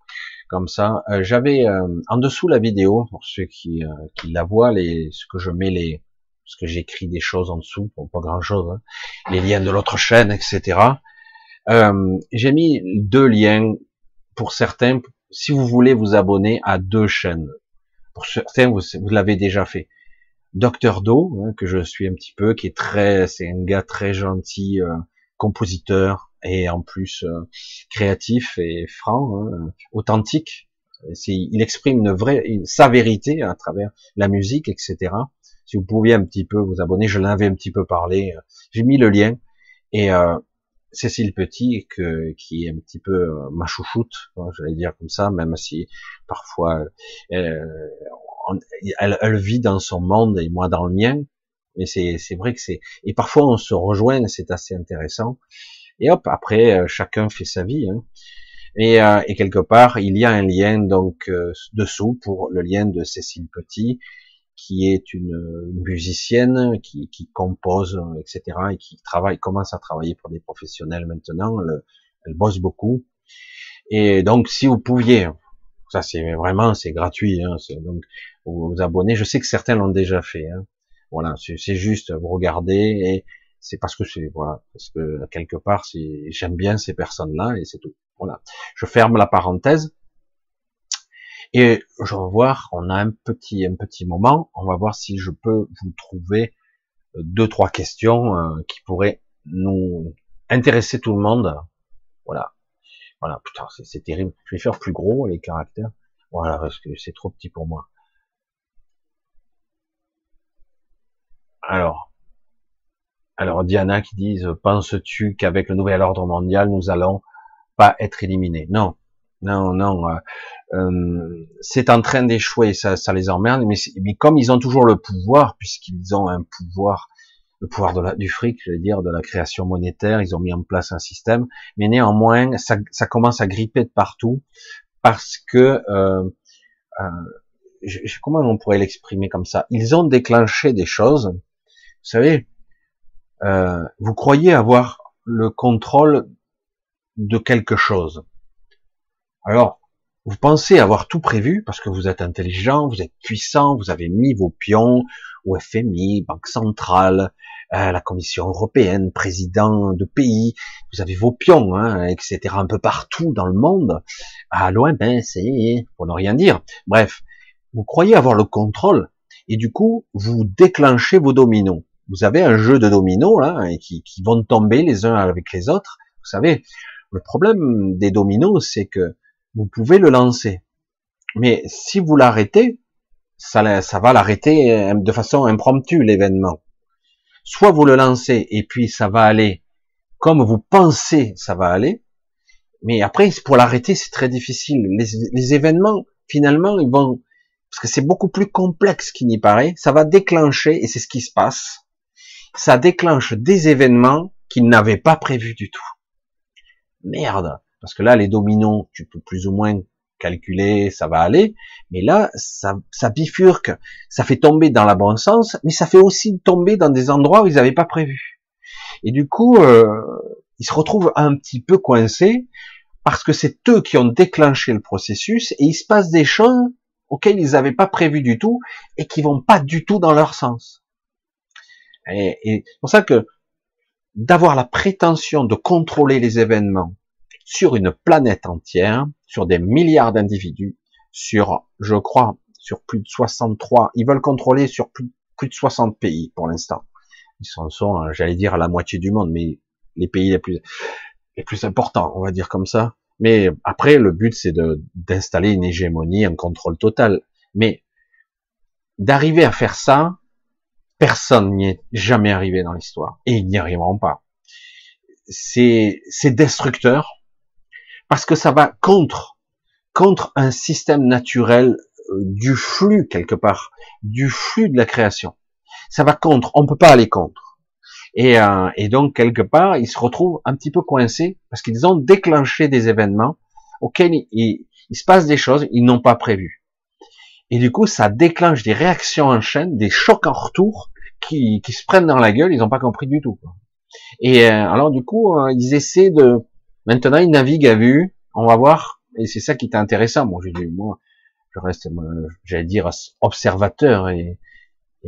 comme ça. Euh, j'avais euh, en dessous la vidéo pour ceux qui, euh, qui la voient, les, ce que je mets les, ce que j'écris des choses en dessous, pour pas grand chose, hein, les liens de l'autre chaîne, etc. J'ai mis deux liens pour certains. Si vous voulez vous abonner à deux chaînes, pour certains vous, vous l'avez déjà fait. Docteur Do, hein, que je suis un petit peu, qui est très, c'est un gars très gentil, compositeur, et en plus euh, créatif et franc, hein, authentique. il exprime une vraie, sa vérité à travers la musique, etc. Si vous pouviez un petit peu vous abonner, je l'avais un petit peu parlé. Euh, j'ai mis le lien et euh, Cécile Petit, que, qui est un petit peu euh, ma chouchoute, hein, j'allais dire comme ça, même si parfois elle, elle, elle, vit dans son monde et moi dans le mien. Mais c'est vrai que c'est et parfois on se rejoint, c'est assez intéressant. Et hop, après, euh, chacun fait sa vie. Hein. Et, euh, et, quelque part, il y a un lien donc euh, dessous pour le lien de Cécile Petit, qui est une, musicienne qui, qui, compose, etc., et qui travaille, commence à travailler pour des professionnels maintenant. Elle, elle bosse beaucoup. Et donc, si vous pouviez, ça c'est vraiment c'est gratuit, hein, donc vous vous abonnez. Je sais que certains l'ont déjà fait. Hein. Voilà, c'est juste vous regardez et c'est parce que c'est voilà, parce que quelque part, j'aime bien ces personnes-là et c'est tout. Voilà. Je ferme la parenthèse et je vais voir. On a un petit un petit moment. On va voir si je peux vous trouver deux trois questions euh, qui pourraient nous intéresser tout le monde. Voilà. Voilà, putain, c'est terrible. Je vais faire plus gros les caractères. Voilà, parce que c'est trop petit pour moi. Alors, alors Diana qui dit, penses-tu qu'avec le nouvel ordre mondial, nous allons pas être éliminés? Non, non, non. Euh, euh, c'est en train d'échouer, ça, les emmerde. Mais, comme ils ont toujours le pouvoir, puisqu'ils ont un pouvoir, le pouvoir du fric, je vais dire, de la création monétaire, ils ont mis en place un système. Mais néanmoins, ça, commence à gripper de partout parce que euh, comment on pourrait l'exprimer comme ça? Ils ont déclenché des choses. Vous savez, euh, vous croyez avoir le contrôle de quelque chose. Alors, vous pensez avoir tout prévu parce que vous êtes intelligent, vous êtes puissant, vous avez mis vos pions au FMI, Banque centrale, euh, la Commission européenne, président de pays, vous avez vos pions, hein, etc. un peu partout dans le monde. À loin, ben c'est pour ne rien dire. Bref, vous croyez avoir le contrôle et du coup vous déclenchez vos dominos. Vous avez un jeu de dominos là qui, qui vont tomber les uns avec les autres. Vous savez, le problème des dominos, c'est que vous pouvez le lancer, mais si vous l'arrêtez, ça, ça va l'arrêter euh, de façon impromptue l'événement. Soit vous le lancez et puis ça va aller comme vous pensez ça va aller, mais après pour l'arrêter c'est très difficile. Les, les, événements finalement ils vont parce que c'est beaucoup plus complexe qu'il n'y paraît, ça va déclencher et c'est ce qui se passe. Ça déclenche des événements qu'ils n'avaient pas prévus du tout. Merde, parce que là les dominos tu peux plus ou moins calculer, ça va aller. Mais là, ça, bifurque, ça fait tomber dans la bon sens, mais ça fait aussi tomber dans des endroits où ils n'avaient pas prévu. Et du coup, euh, ils se retrouvent un petit peu coincés parce que c'est eux qui ont déclenché le processus et il se passe des choses auxquelles ils n'avaient pas prévu du tout et qui vont pas du tout dans leur sens. Et, et c'est pour ça que d'avoir la prétention de contrôler les événements sur une planète entière, sur des milliards d'individus, sur, je crois, sur plus de 63, ils veulent contrôler sur plus, de 60 pays pour l'instant. Ils sont, sont euh, j'allais dire, à la moitié du monde, mais les pays les plus, les plus importants, on va dire comme ça. Mais après, le but, c'est d'installer une hégémonie, un contrôle total. Mais d'arriver à faire ça, personne n'y est jamais arrivé dans l'histoire. Et ils n'y arriveront pas. C'est destructeur, parce que ça va contre contre un système naturel euh, du flux quelque part, du flux de la création. Ça va contre, on peut pas aller contre. Et, euh, donc quelque part, ils se retrouvent un petit peu coincés parce qu'ils ont déclenché des événements auxquels il, se passe des choses ils n'ont pas prévu. Et du coup, ça déclenche des réactions en chaîne, des chocs en retour qui, qui se prennent dans la gueule, ils n'ont pas compris du tout. Et euh, alors du coup, ils essaient de Maintenant, il navigue à vue. On va voir. Et c'est ça qui est intéressant. Bon, je, moi, je reste, j'allais dire, observateur et,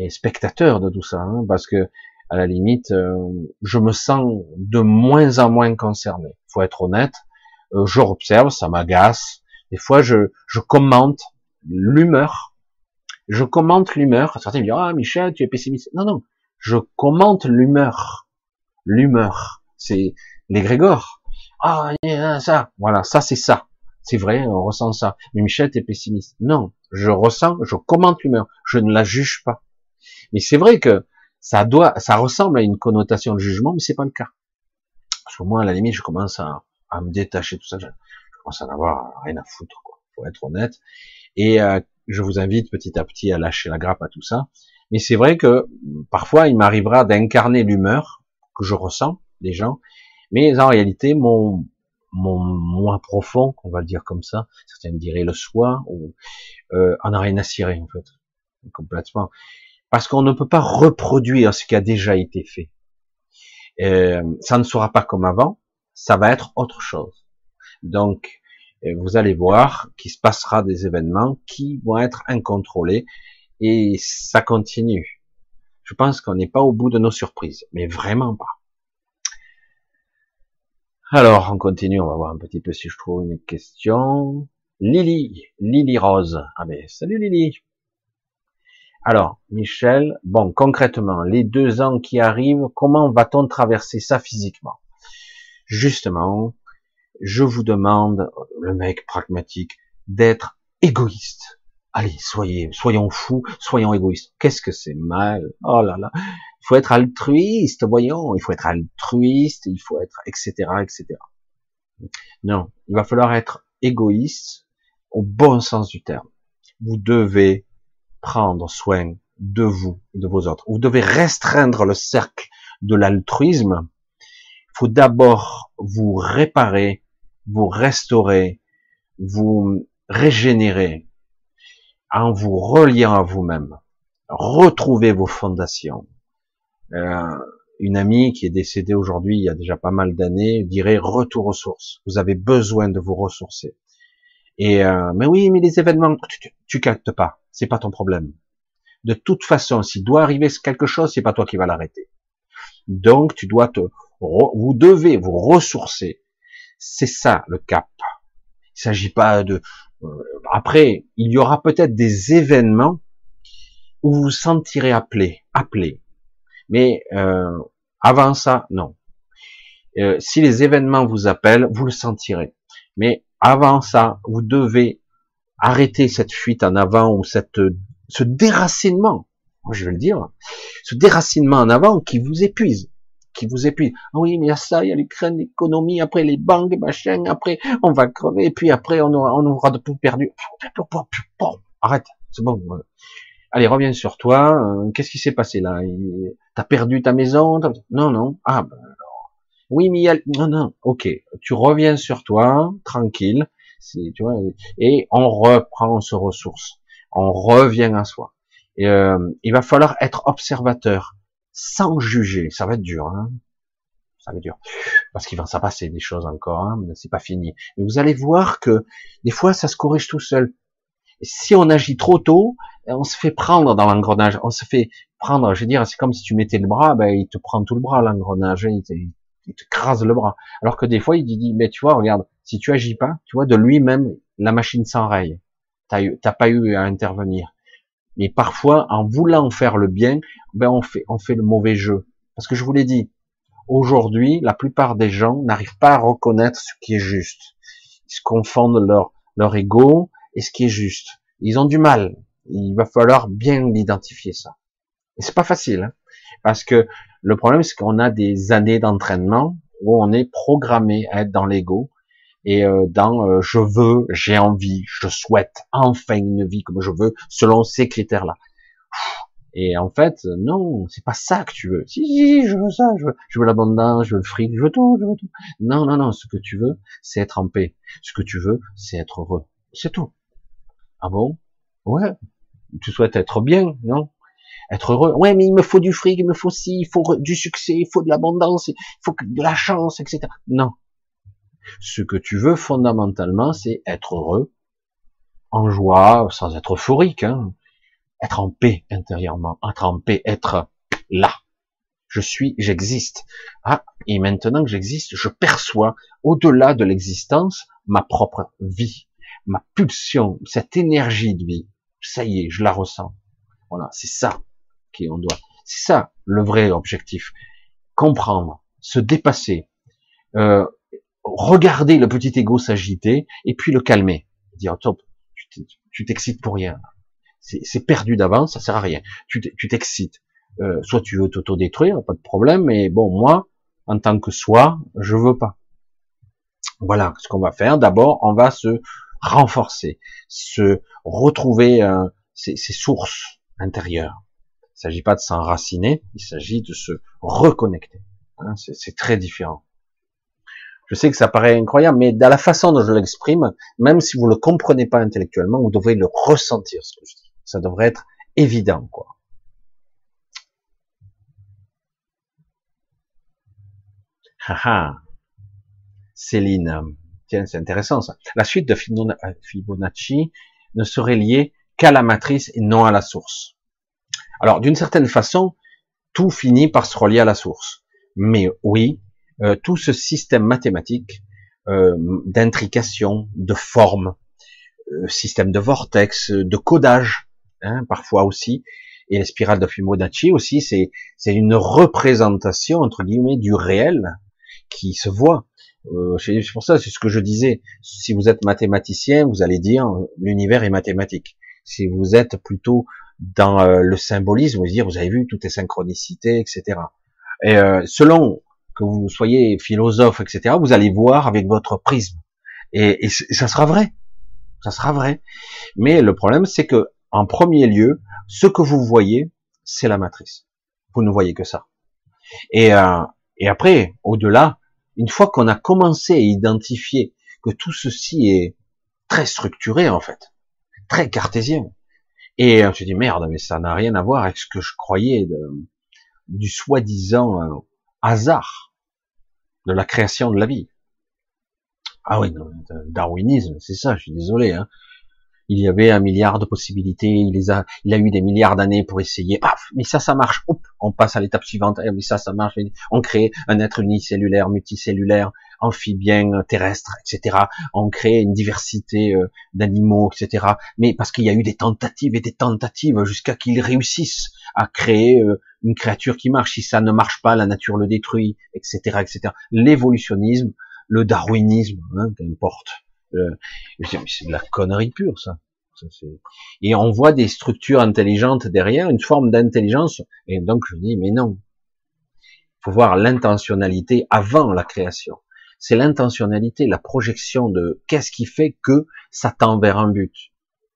spectateur de tout ça, hein, parce que à la limite, euh, je me sens de moins en moins concerné. Faut être honnête. Euh, je observe, ça m'agace. Des fois, je, je commente l'humeur. Je commente l'humeur. Certains me disent ah Michel, tu es pessimiste. Non non, je commente l'humeur. L'humeur, c'est l'égrégore. Ah, ça, voilà, ça c'est ça. C'est vrai, on ressent ça. Mais Michel, t'es pessimiste. Non, je ressens, je commente l'humeur, je ne la juge pas. Mais c'est vrai que ça doit, ça ressemble à une connotation de jugement, mais c'est pas le cas. Parce que moi, à la limite, je commence à, me détacher tout ça. Je, commence à n'avoir rien à foutre, quoi. Faut être honnête. Et euh, je vous invite petit à petit à lâcher la grappe à tout ça. Mais c'est vrai que parfois, il m'arrivera d'incarner l'humeur que je ressens des gens mais en réalité, mon, mon moins profond, on va le dire comme ça, certains diraient le soi, ou, euh, en a rien à cirer, en fait. Complètement. Parce qu'on ne peut pas reproduire ce qui a déjà été fait. Euh, ça ne sera pas comme avant, ça va être autre chose. Donc, euh, vous allez voir qu'il se passera des événements qui vont être incontrôlés et ça continue. Je pense qu'on n'est pas au bout de nos surprises, mais vraiment pas. Alors, on continue, on va voir un petit peu si je trouve une question. Lily, Lily Rose. Ah ben, salut Lily. Alors, Michel, bon, concrètement, les deux ans qui arrivent, comment va-t-on traverser ça physiquement? Justement, je vous demande, le mec pragmatique, d'être égoïste. Allez, soyez, soyons fous, soyons égoïstes. Qu'est-ce que c'est mal? Oh là là, il faut être altruiste, voyons, il faut être altruiste, il faut être, etc., etc. Non, il va falloir être égoïste au bon sens du terme. Vous devez prendre soin de vous et de vos autres. Vous devez restreindre le cercle de l'altruisme. Il faut d'abord vous réparer, vous restaurer, vous régénérer en vous reliant à vous-même. Retrouvez vos fondations. Euh, une amie qui est décédée aujourd'hui il y a déjà pas mal d'années dirait retour aux sources. Vous avez besoin de vous ressourcer. Et euh, mais oui, mais les événements, tu, tu, captes pas, c'est pas ton problème. De toute façon, s'il doit arriver quelque chose, c'est pas toi qui vas l'arrêter. Donc, tu dois te, vous devez vous ressourcer. C'est ça le cap. Il s'agit pas de. Euh, après, il y aura peut-être des événements où vous sentirez appelé, appelé. Mais euh, avant ça, non. Euh, si les événements vous appellent, vous le sentirez. Mais avant ça, vous devez arrêter cette fuite en avant ou cette, ce déracinement, je vais le dire, ce déracinement en avant qui vous épuise, qui vous épuise. Ah oui, mais il y a ça, il y a l'Ukraine, l'économie, après les banques, machin, après on va crever, et puis après on aura, on aura de tout perdu. Arrête, c'est bon. Allez, reviens sur toi. Euh, qu'est-ce qui s'est passé là? T'as perdu ta maison Non, non. Ah, ben. Oui, mais il y a... non, non. Ok, tu reviens sur toi, tranquille. Tu vois, et on reprend, on se ressource. On revient à soi. Euh, il va falloir être observateur, sans juger. Ça va être dur. Hein ça va être dur parce qu'il va s'en des choses encore. Hein, c'est pas fini. Mais vous allez voir que des fois, ça se corrige tout seul. Et si on agit trop tôt, on se fait prendre dans l'engrenage, on se fait prendre, je veux dire, c'est comme si tu mettais le bras, ben, il te prend tout le bras, l'engrenage, il te, il te crase le bras. Alors que des fois, il dit, mais tu vois, regarde, si tu agis pas, tu vois, de lui-même, la machine s'enraye. T'as pas eu à intervenir. Mais parfois, en voulant faire le bien, ben, on fait, on fait le mauvais jeu. Parce que je vous l'ai dit, aujourd'hui, la plupart des gens n'arrivent pas à reconnaître ce qui est juste. Ils se confondent leur, leur ego et ce qui est juste. Ils ont du mal. Il va falloir bien identifier ça. Et c'est pas facile, hein, parce que le problème, c'est qu'on a des années d'entraînement où on est programmé à être dans l'ego et euh, dans euh, je veux, j'ai envie, je souhaite enfin une vie comme je veux, selon ces critères-là. Et en fait, non, c'est pas ça que tu veux. Si, si, je veux ça, je veux, je veux l'abondance, je veux le fric, je veux tout, je veux tout. Non, non, non, ce que tu veux, c'est être en paix. Ce que tu veux, c'est être heureux. C'est tout. Ah bon? Ouais. Tu souhaites être bien, non? Être heureux. Ouais, mais il me faut du fric, il me faut ci, il faut du succès, il faut de l'abondance, il faut de la chance, etc. Non. Ce que tu veux fondamentalement, c'est être heureux, en joie, sans être euphorique, hein. être en paix intérieurement, être en paix, être là. Je suis, j'existe. Ah, et maintenant que j'existe, je perçois au-delà de l'existence ma propre vie ma pulsion, cette énergie de vie, ça y est, je la ressens. Voilà, c'est ça qu'on doit. C'est ça le vrai objectif. Comprendre, se dépasser, euh, regarder le petit ego s'agiter et puis le calmer. Dire top, tu t'excites pour rien. C'est perdu d'avance, ça sert à rien. Tu t'excites. Euh, soit tu veux t'autodétruire, pas de problème, mais bon, moi, en tant que soi, je veux pas. Voilà ce qu'on va faire. D'abord, on va se renforcer, se retrouver euh, ses, sources intérieures. Il ne s'agit pas de s'enraciner, il s'agit de se reconnecter. Hein, c'est très différent. Je sais que ça paraît incroyable, mais dans la façon dont je l'exprime, même si vous ne le comprenez pas intellectuellement, vous devrez le ressentir, ce que je dis. Ça devrait être évident, quoi. Haha. Céline c'est intéressant ça. La suite de Fibonacci ne serait liée qu'à la matrice et non à la source. Alors, d'une certaine façon, tout finit par se relier à la source. Mais oui, euh, tout ce système mathématique euh, d'intrication, de forme, euh, système de vortex, de codage, hein, parfois aussi, et la spirale de Fibonacci aussi, c'est une représentation entre guillemets du réel qui se voit c'est pour ça, c'est ce que je disais. Si vous êtes mathématicien, vous allez dire l'univers est mathématique. Si vous êtes plutôt dans le symbolisme, vous allez dire vous avez vu toutes les synchronicités, etc. Et selon que vous soyez philosophe, etc., vous allez voir avec votre prisme. Et, ça sera vrai. Ça sera vrai. Mais le problème, c'est que en premier lieu, ce que vous voyez, c'est la matrice. Vous ne voyez que ça. Et, euh, après, au-delà, une fois qu'on a commencé à identifier que tout ceci est très structuré en fait, très cartésien, et se dit merde, mais ça n'a rien à voir avec ce que je croyais du soi-disant euh, hasard de la création de la vie. Ah oui, darwinisme, c'est ça, je suis désolé. Hein il y avait un milliard de possibilités, il les a, il a eu des milliards d'années pour essayer, paf, mais ça, ça marche, hop, on passe à l'étape suivante, eh, mais ça, ça marche, on crée un être unicellulaire, multicellulaire, amphibien, terrestre, etc. On crée une diversité euh, d'animaux, etc. Mais parce qu'il y a eu des tentatives et des tentatives jusqu'à qu'ils réussissent à créer euh, une créature qui marche. Si ça ne marche pas, la nature le détruit, etc., etc. L'évolutionnisme, le darwinisme, hein, qu'importe c'est de la connerie pure, ça. Et on voit des structures intelligentes derrière, une forme d'intelligence, et donc je dis, mais non. Faut voir l'intentionnalité avant la création. C'est l'intentionnalité, la projection de qu'est-ce qui fait que ça tend vers un but.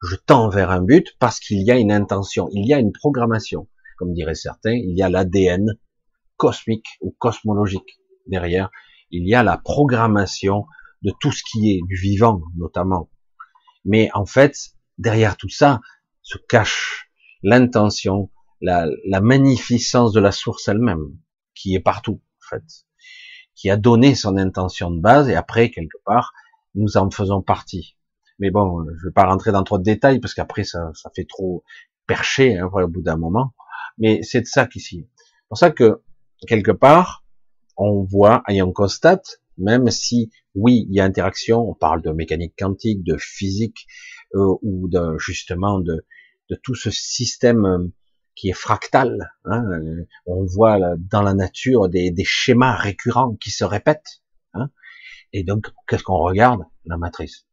Je tends vers un but parce qu'il y a une intention, il y a une programmation. Comme diraient certains, il y a l'ADN cosmique ou cosmologique derrière. Il y a la programmation de tout ce qui est du vivant notamment. Mais en fait, derrière tout ça se cache l'intention, la, la magnificence de la source elle-même, qui est partout, en fait, qui a donné son intention de base, et après, quelque part, nous en faisons partie. Mais bon, je vais pas rentrer dans trop de détails, parce qu'après, ça, ça fait trop perché, hein, au bout d'un moment. Mais c'est de ça qu'ici. C'est pour ça que, quelque part, on voit et on constate même si, oui, il y a interaction, on parle de mécanique quantique, de physique, euh, ou de, justement de, de tout ce système euh, qui est fractal. Hein, euh, on voit dans la nature des, des, schémas récurrents qui se répètent. Hein, et donc, qu'est-ce qu'on regarde? La matrice.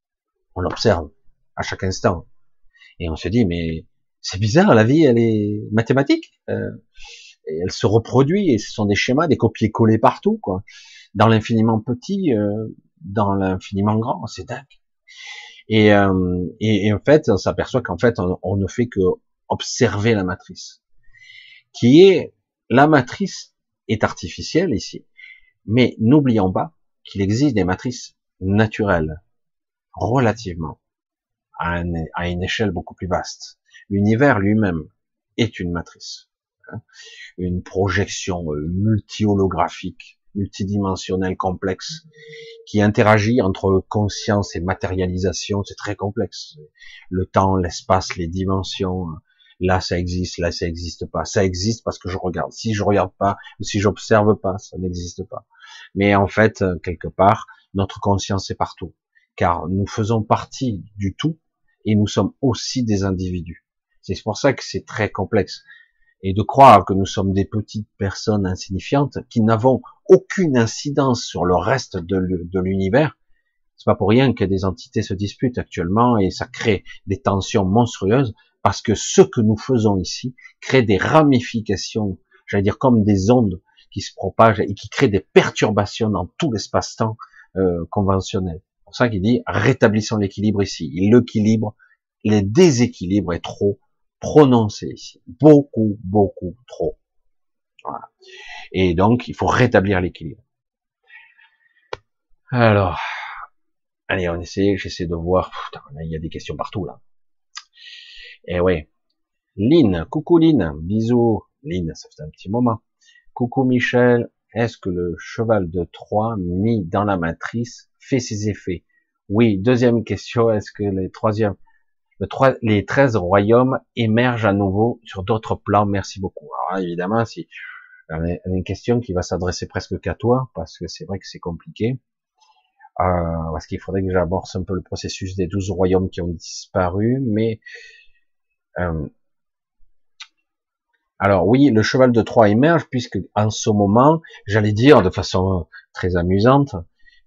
On l'observe à chaque instant. Et on se dit, mais c'est bizarre, la vie, elle est mathématique. Euh, elle se reproduit, et ce sont des schémas, des copier-coller partout. quoi dans l'infiniment petit, euh, dans l'infiniment grand, c'est dingue. Et, euh, et, et, en fait, on s'aperçoit qu'en fait, on, ne fait que observer la matrice, qui est la matrice est artificielle ici, mais n'oublions pas qu'il existe des matrices naturelles, relativement, à, à une échelle beaucoup plus vaste. L'univers lui-même est une matrice, hein. une projection euh, multi-holographique multidimensionnel complexe qui interagit entre conscience et matérialisation, c'est très complexe. Le temps, l'espace, les dimensions, là ça existe, là ça n'existe pas. Ça existe parce que je regarde. Si je regarde pas, si j'observe pas, ça n'existe pas. Mais en fait, quelque part, notre conscience est partout. Car nous faisons partie du tout et nous sommes aussi des individus. C'est pour ça que c'est très complexe et de croire que nous sommes des petites personnes insignifiantes qui n'avons aucune incidence sur le reste de l'univers, c'est pas pour rien que des entités se disputent actuellement et ça crée des tensions monstrueuses parce que ce que nous faisons ici crée des ramifications, j'allais dire comme des ondes qui se propagent et qui créent des perturbations dans tout l'espace-temps euh, conventionnel. C'est pour ça qu'il dit rétablissons l'équilibre ici. L'équilibre, les déséquilibres est trop prononcé ici. Beaucoup, beaucoup trop. Et donc, il faut rétablir l'équilibre. Alors, allez, on essaie, j'essaie de voir. Putain, il y a des questions partout là. Eh ouais. Lynn, coucou Lynn, bisous. Lynn, ça fait un petit moment. Coucou Michel, est-ce que le cheval de Troie mis dans la matrice fait ses effets? Oui, deuxième question, est-ce que les troisième, les 13 royaumes émergent à nouveau sur d'autres plans. Merci beaucoup. Alors évidemment, si une question qui va s'adresser presque qu'à toi, parce que c'est vrai que c'est compliqué, euh, parce qu'il faudrait que j'amorce un peu le processus des 12 royaumes qui ont disparu, mais euh, alors oui, le cheval de Troie émerge puisque en ce moment, j'allais dire de façon très amusante,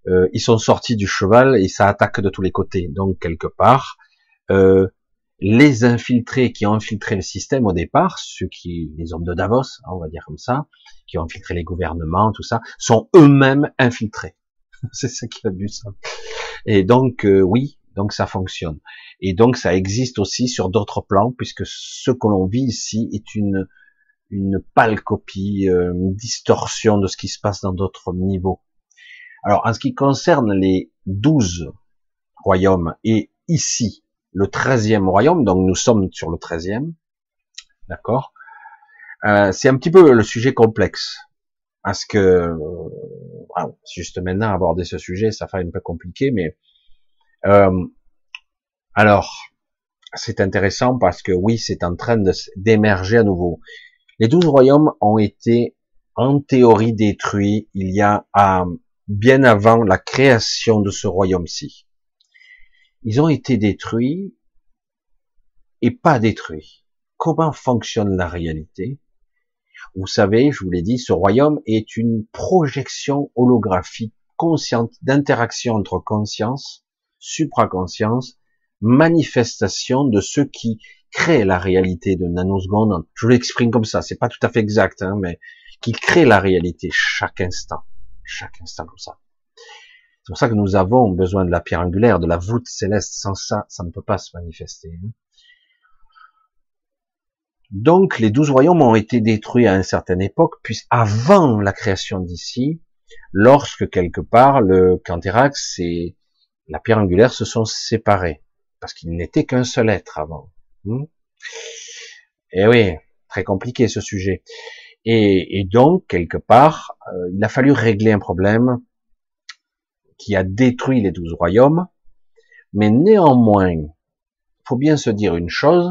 euh, ils sont sortis du cheval et ça attaque de tous les côtés. Donc quelque part, euh, les infiltrés qui ont infiltré le système au départ, ceux qui, les hommes de Davos, hein, on va dire comme ça, qui ont infiltré les gouvernements, tout ça, sont eux-mêmes infiltrés. C'est ça qui a vu ça. Et donc euh, oui, donc ça fonctionne. Et donc ça existe aussi sur d'autres plans, puisque ce que l'on vit ici est une une pâle copie, euh, une distorsion de ce qui se passe dans d'autres niveaux. Alors, en ce qui concerne les douze royaumes et ici, le treizième royaume, donc nous sommes sur le treizième, d'accord? Euh, C'est un petit peu le sujet complexe, parce que, euh, juste maintenant aborder ce sujet, ça fait un peu compliqué, mais euh, alors, c'est intéressant parce que oui, c'est en train d'émerger à nouveau. Les douze royaumes ont été en théorie détruits il y a bien avant la création de ce royaume-ci. Ils ont été détruits et pas détruits. Comment fonctionne la réalité? Vous savez, je vous l'ai dit, ce royaume est une projection holographique consciente d'interaction entre conscience, supraconscience, manifestation de ce qui crée la réalité de nanoseconde. Je l'exprime comme ça, c'est pas tout à fait exact, hein, mais qui crée la réalité chaque instant chaque instant comme ça. C'est pour ça que nous avons besoin de la pierre angulaire, de la voûte céleste. Sans ça, ça ne peut pas se manifester. Hein. Donc, les douze royaumes ont été détruits à une certaine époque, puis avant la création d'ici, lorsque quelque part le Canthérax et la pierre angulaire se sont séparés, parce qu'il n'était qu'un seul être avant. Hein. Et oui, très compliqué ce sujet. Et, donc, quelque part, euh, il a fallu régler un problème qui a détruit les douze royaumes, mais néanmoins, faut bien se dire une chose,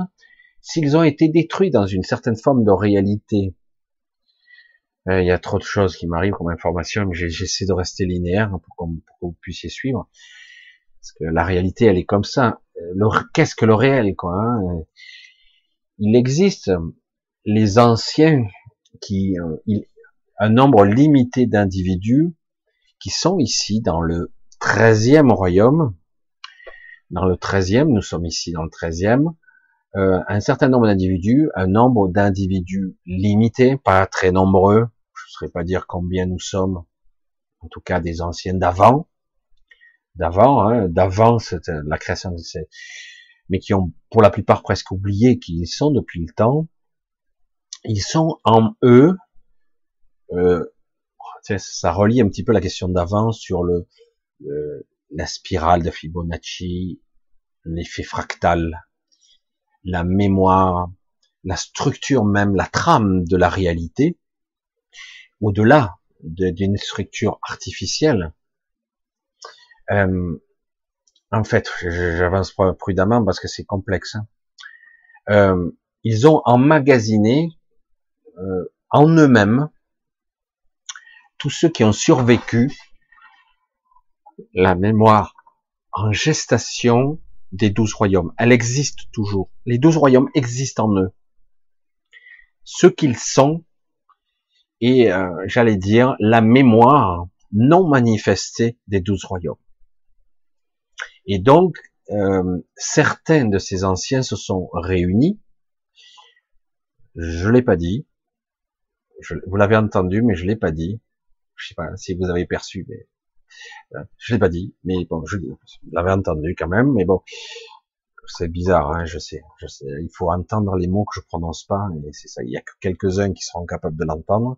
s'ils ont été détruits dans une certaine forme de réalité, euh, il y a trop de choses qui m'arrivent comme information, mais j'essaie de rester linéaire pour, que vous puissiez suivre, parce que la réalité, elle est comme ça. Euh, qu'est-ce que le réel, quoi hein Il existe les anciens qui euh, un nombre limité d'individus qui sont ici dans le treizième royaume. Dans le treizième, nous sommes ici dans le treizième. Euh, un certain nombre d'individus, un nombre d'individus limité, pas très nombreux. Je ne saurais pas dire combien nous sommes. En tout cas, des anciens d'avant, d'avant, hein, d'avant la création de ces, mais qui ont pour la plupart presque oublié qui ils sont depuis le temps ils sont en eux, euh, ça relie un petit peu la question d'avant sur le, la spirale de Fibonacci, l'effet fractal, la mémoire, la structure même, la trame de la réalité, au-delà d'une structure artificielle. Euh, en fait, j'avance prudemment parce que c'est complexe. Hein. Euh, ils ont emmagasiné euh, en eux-mêmes, tous ceux qui ont survécu, la mémoire en gestation des douze royaumes. Elle existe toujours. Les douze royaumes existent en eux. Ce qu'ils sont, et euh, j'allais dire la mémoire non manifestée des douze royaumes. Et donc, euh, certains de ces anciens se sont réunis. Je l'ai pas dit vous l'avez entendu, mais je l'ai pas dit. Je sais pas si vous avez perçu, mais euh, je l'ai pas dit. Mais bon, je l'avais entendu quand même. Mais bon, c'est bizarre, hein, je sais, je sais. Il faut entendre les mots que je prononce pas, et c'est ça. Il y a que quelques-uns qui seront capables de l'entendre.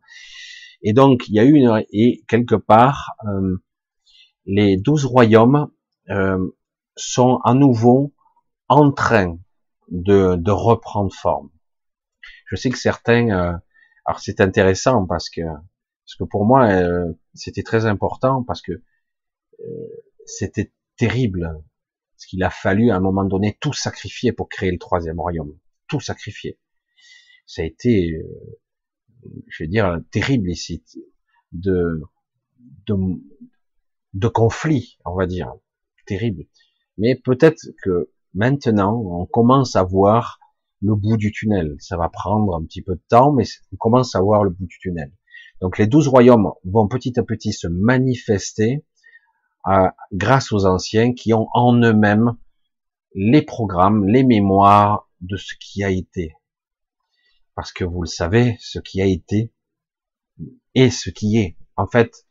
Et donc, il y a eu une, et quelque part, euh, les douze royaumes euh, sont à nouveau en train de, de reprendre forme. Je sais que certains euh, alors c'est intéressant parce que parce que pour moi euh, c'était très important parce que euh, c'était terrible ce qu'il a fallu à un moment donné tout sacrifier pour créer le troisième royaume, tout sacrifier. Ça a été, euh, je vais dire, terrible ici de de, de conflit, on va dire, terrible. Mais peut-être que maintenant on commence à voir le bout du tunnel. Ça va prendre un petit peu de temps, mais on commence à voir le bout du tunnel. Donc les douze royaumes vont petit à petit se manifester grâce aux anciens qui ont en eux-mêmes les programmes, les mémoires de ce qui a été. Parce que vous le savez, ce qui a été est ce qui est. En fait,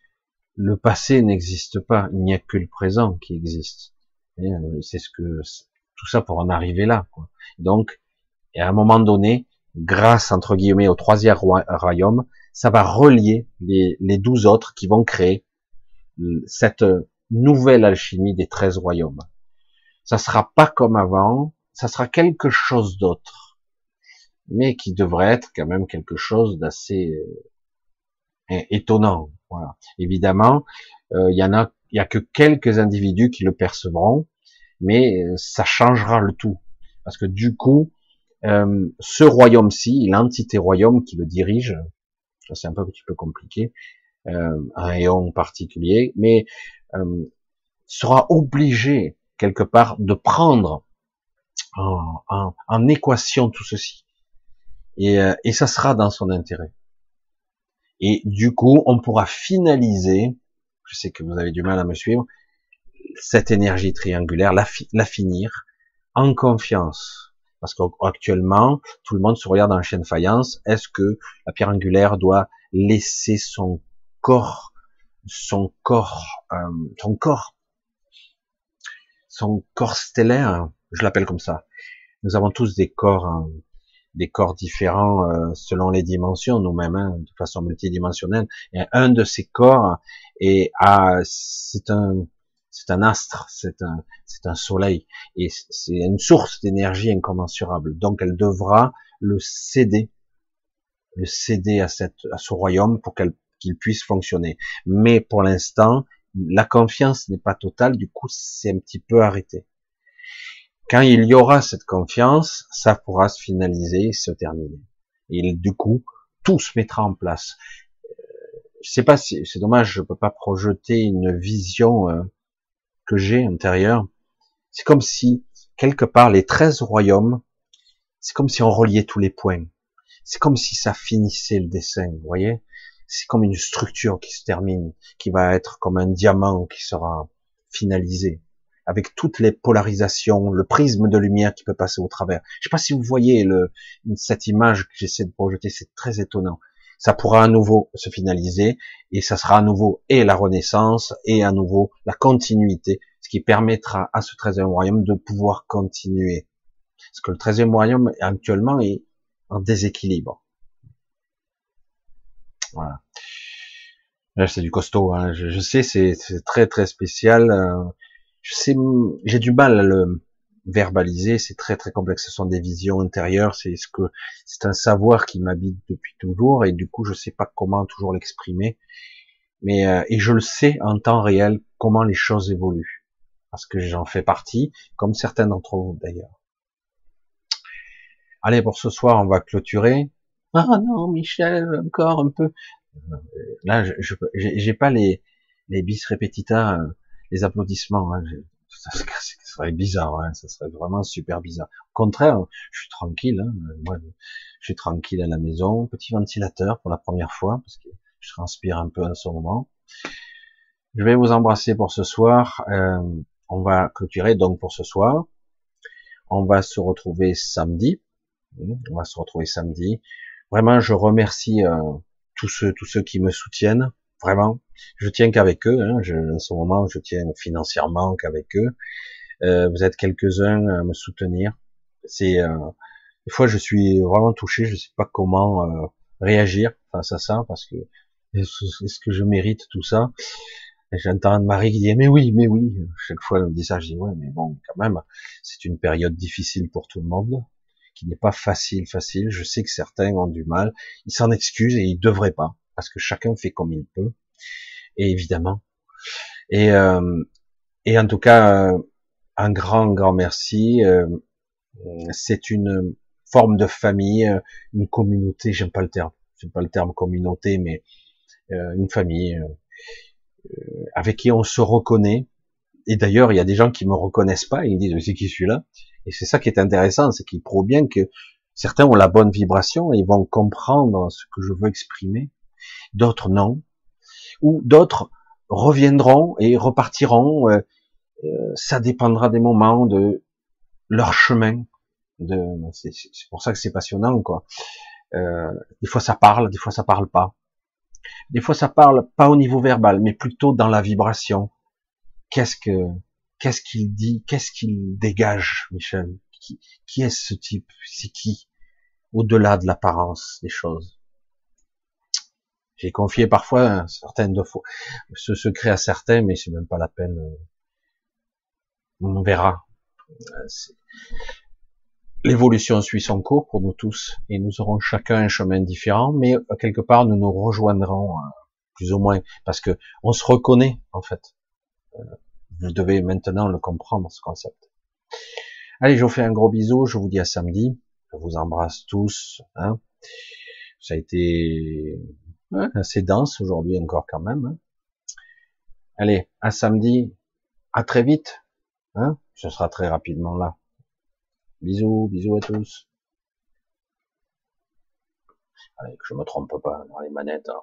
le passé n'existe pas, il n'y a que le présent qui existe. Euh, c'est ce que tout ça pour en arriver là. Donc, à un moment donné, grâce entre guillemets au troisième royaume, ça va relier les, les douze autres qui vont créer cette nouvelle alchimie des treize royaumes. Ça sera pas comme avant, ça sera quelque chose d'autre, mais qui devrait être quand même quelque chose d'assez euh, étonnant. Voilà. Évidemment, euh, il y en a, il y a que quelques individus qui le percevront, mais euh, ça changera le tout, parce que du coup, ce royaume-ci, l'entité royaume qui le dirige, c'est un peu un petit peu compliqué, euh, un éon particulier, mais euh, sera obligé quelque part de prendre en, équation tout ceci. Et, euh, et ça sera dans son intérêt. Et du coup, on pourra finaliser, je sais que vous avez du mal à me suivre, cette énergie triangulaire, la, la finir en confiance. Parce qu'actuellement, tout le monde se regarde en chaîne faïence. Est-ce que la pierre angulaire doit laisser son corps, son corps, euh, son corps, son corps stellaire, je l'appelle comme ça. Nous avons tous des corps, hein, des corps différents euh, selon les dimensions, nous-mêmes, hein, de façon multidimensionnelle. Un de ces corps est à, c'est un, c'est un astre, c'est un, c'est un soleil, et c'est une source d'énergie incommensurable. Donc elle devra le céder, le céder à cette, à ce royaume pour qu'elle qu'il puisse fonctionner. Mais pour l'instant, la confiance n'est pas totale, du coup, c'est un petit peu arrêté. Quand il y aura cette confiance, ça pourra se finaliser, se terminer. Et du coup, tout se mettra en place. Euh, je sais pas si c'est dommage, je peux pas projeter une vision euh, que j'ai intérieure. C'est comme si quelque part les 13 royaumes, c'est comme si on reliait tous les points. C'est comme si ça finissait le dessin, vous voyez? C'est comme une structure qui se termine, qui va être comme un diamant qui sera finalisé, avec toutes les polarisations, le prisme de lumière qui peut passer au travers. Je sais pas si vous voyez le, cette image que j'essaie de projeter, c'est très étonnant. Ça pourra à nouveau se finaliser et ça sera à nouveau et la renaissance et à nouveau la continuité, ce qui permettra à ce 13e royaume de pouvoir continuer. Parce que le 13e royaume actuellement est en déséquilibre. Voilà. c'est du costaud. Hein. Je, sais, c'est très très spécial. Euh, je sais, j'ai du mal à le verbaliser. C'est très très complexe. Ce sont des visions intérieures. C'est ce que c'est un savoir qui m'habite depuis toujours et du coup, je sais pas comment toujours l'exprimer. Mais euh, et je le sais en temps réel comment les choses évoluent parce que j'en fais partie, comme certains d'entre vous d'ailleurs. Allez, pour ce soir, on va clôturer. Ah non, Michel, encore un peu. Là, je j'ai pas les les bis repetita, euh, les applaudissements. Hein, ça, serait bizarre, hein, ça serait vraiment super bizarre. Au contraire, je suis tranquille. Hein, moi, je suis tranquille à la maison, petit ventilateur pour la première fois parce que je transpire un peu en ce moment. Je vais vous embrasser pour ce soir. Euh, on va clôturer donc pour ce soir. On va se retrouver samedi. On va se retrouver samedi. Vraiment, je remercie euh, tous ceux, tous ceux qui me soutiennent. Vraiment, je tiens qu'avec eux. Hein, je, en ce moment, je tiens financièrement qu'avec eux. Euh, vous êtes quelques-uns à me soutenir. C'est euh, des fois, je suis vraiment touché. Je sais pas comment euh, réagir face à ça parce que est-ce que je mérite tout ça? J'entends Marie qui dit mais oui, mais oui. Chaque fois elle me dit ça, je dis ouais, mais bon, quand même, c'est une période difficile pour tout le monde qui n'est pas facile, facile. Je sais que certains ont du mal. Ils s'en excusent et ils devraient pas, parce que chacun fait comme il peut. Et évidemment. Et, euh, et en tout cas, euh, un grand, grand merci. Euh, c'est une forme de famille, une communauté. J'aime pas le terme. J'aime pas le terme communauté, mais une famille avec qui on se reconnaît. Et d'ailleurs, il y a des gens qui me reconnaissent pas, ils me disent c'est qui celui-là? Et c'est ça qui est intéressant, c'est qu'il prouve bien que certains ont la bonne vibration et ils vont comprendre ce que je veux exprimer, d'autres non, ou d'autres reviendront et repartiront. Euh, euh, ça dépendra des moments, de leur chemin. De, c'est, pour ça que c'est passionnant, quoi. Euh, des fois ça parle, des fois ça parle pas. Des fois ça parle pas au niveau verbal, mais plutôt dans la vibration. Qu'est-ce que, qu'est-ce qu'il dit, qu'est-ce qu'il dégage, Michel? Qui, qui est ce type? C'est qui? Au-delà de l'apparence des choses. J'ai confié parfois certaines de fois ce secret à certains, mais c'est même pas la peine. On verra. L'évolution suit son cours pour nous tous, et nous aurons chacun un chemin différent, mais quelque part nous nous rejoindrons euh, plus ou moins, parce que on se reconnaît en fait. Euh, vous devez maintenant le comprendre ce concept. Allez, je vous fais un gros bisou, je vous dis à samedi, je vous embrasse tous. Hein. Ça a été assez dense aujourd'hui encore quand même. Hein. Allez, à samedi, à très vite. Hein Ce sera très rapidement là. Bisous, bisous à tous. Allez, que je me trompe pas dans les manettes. Hein.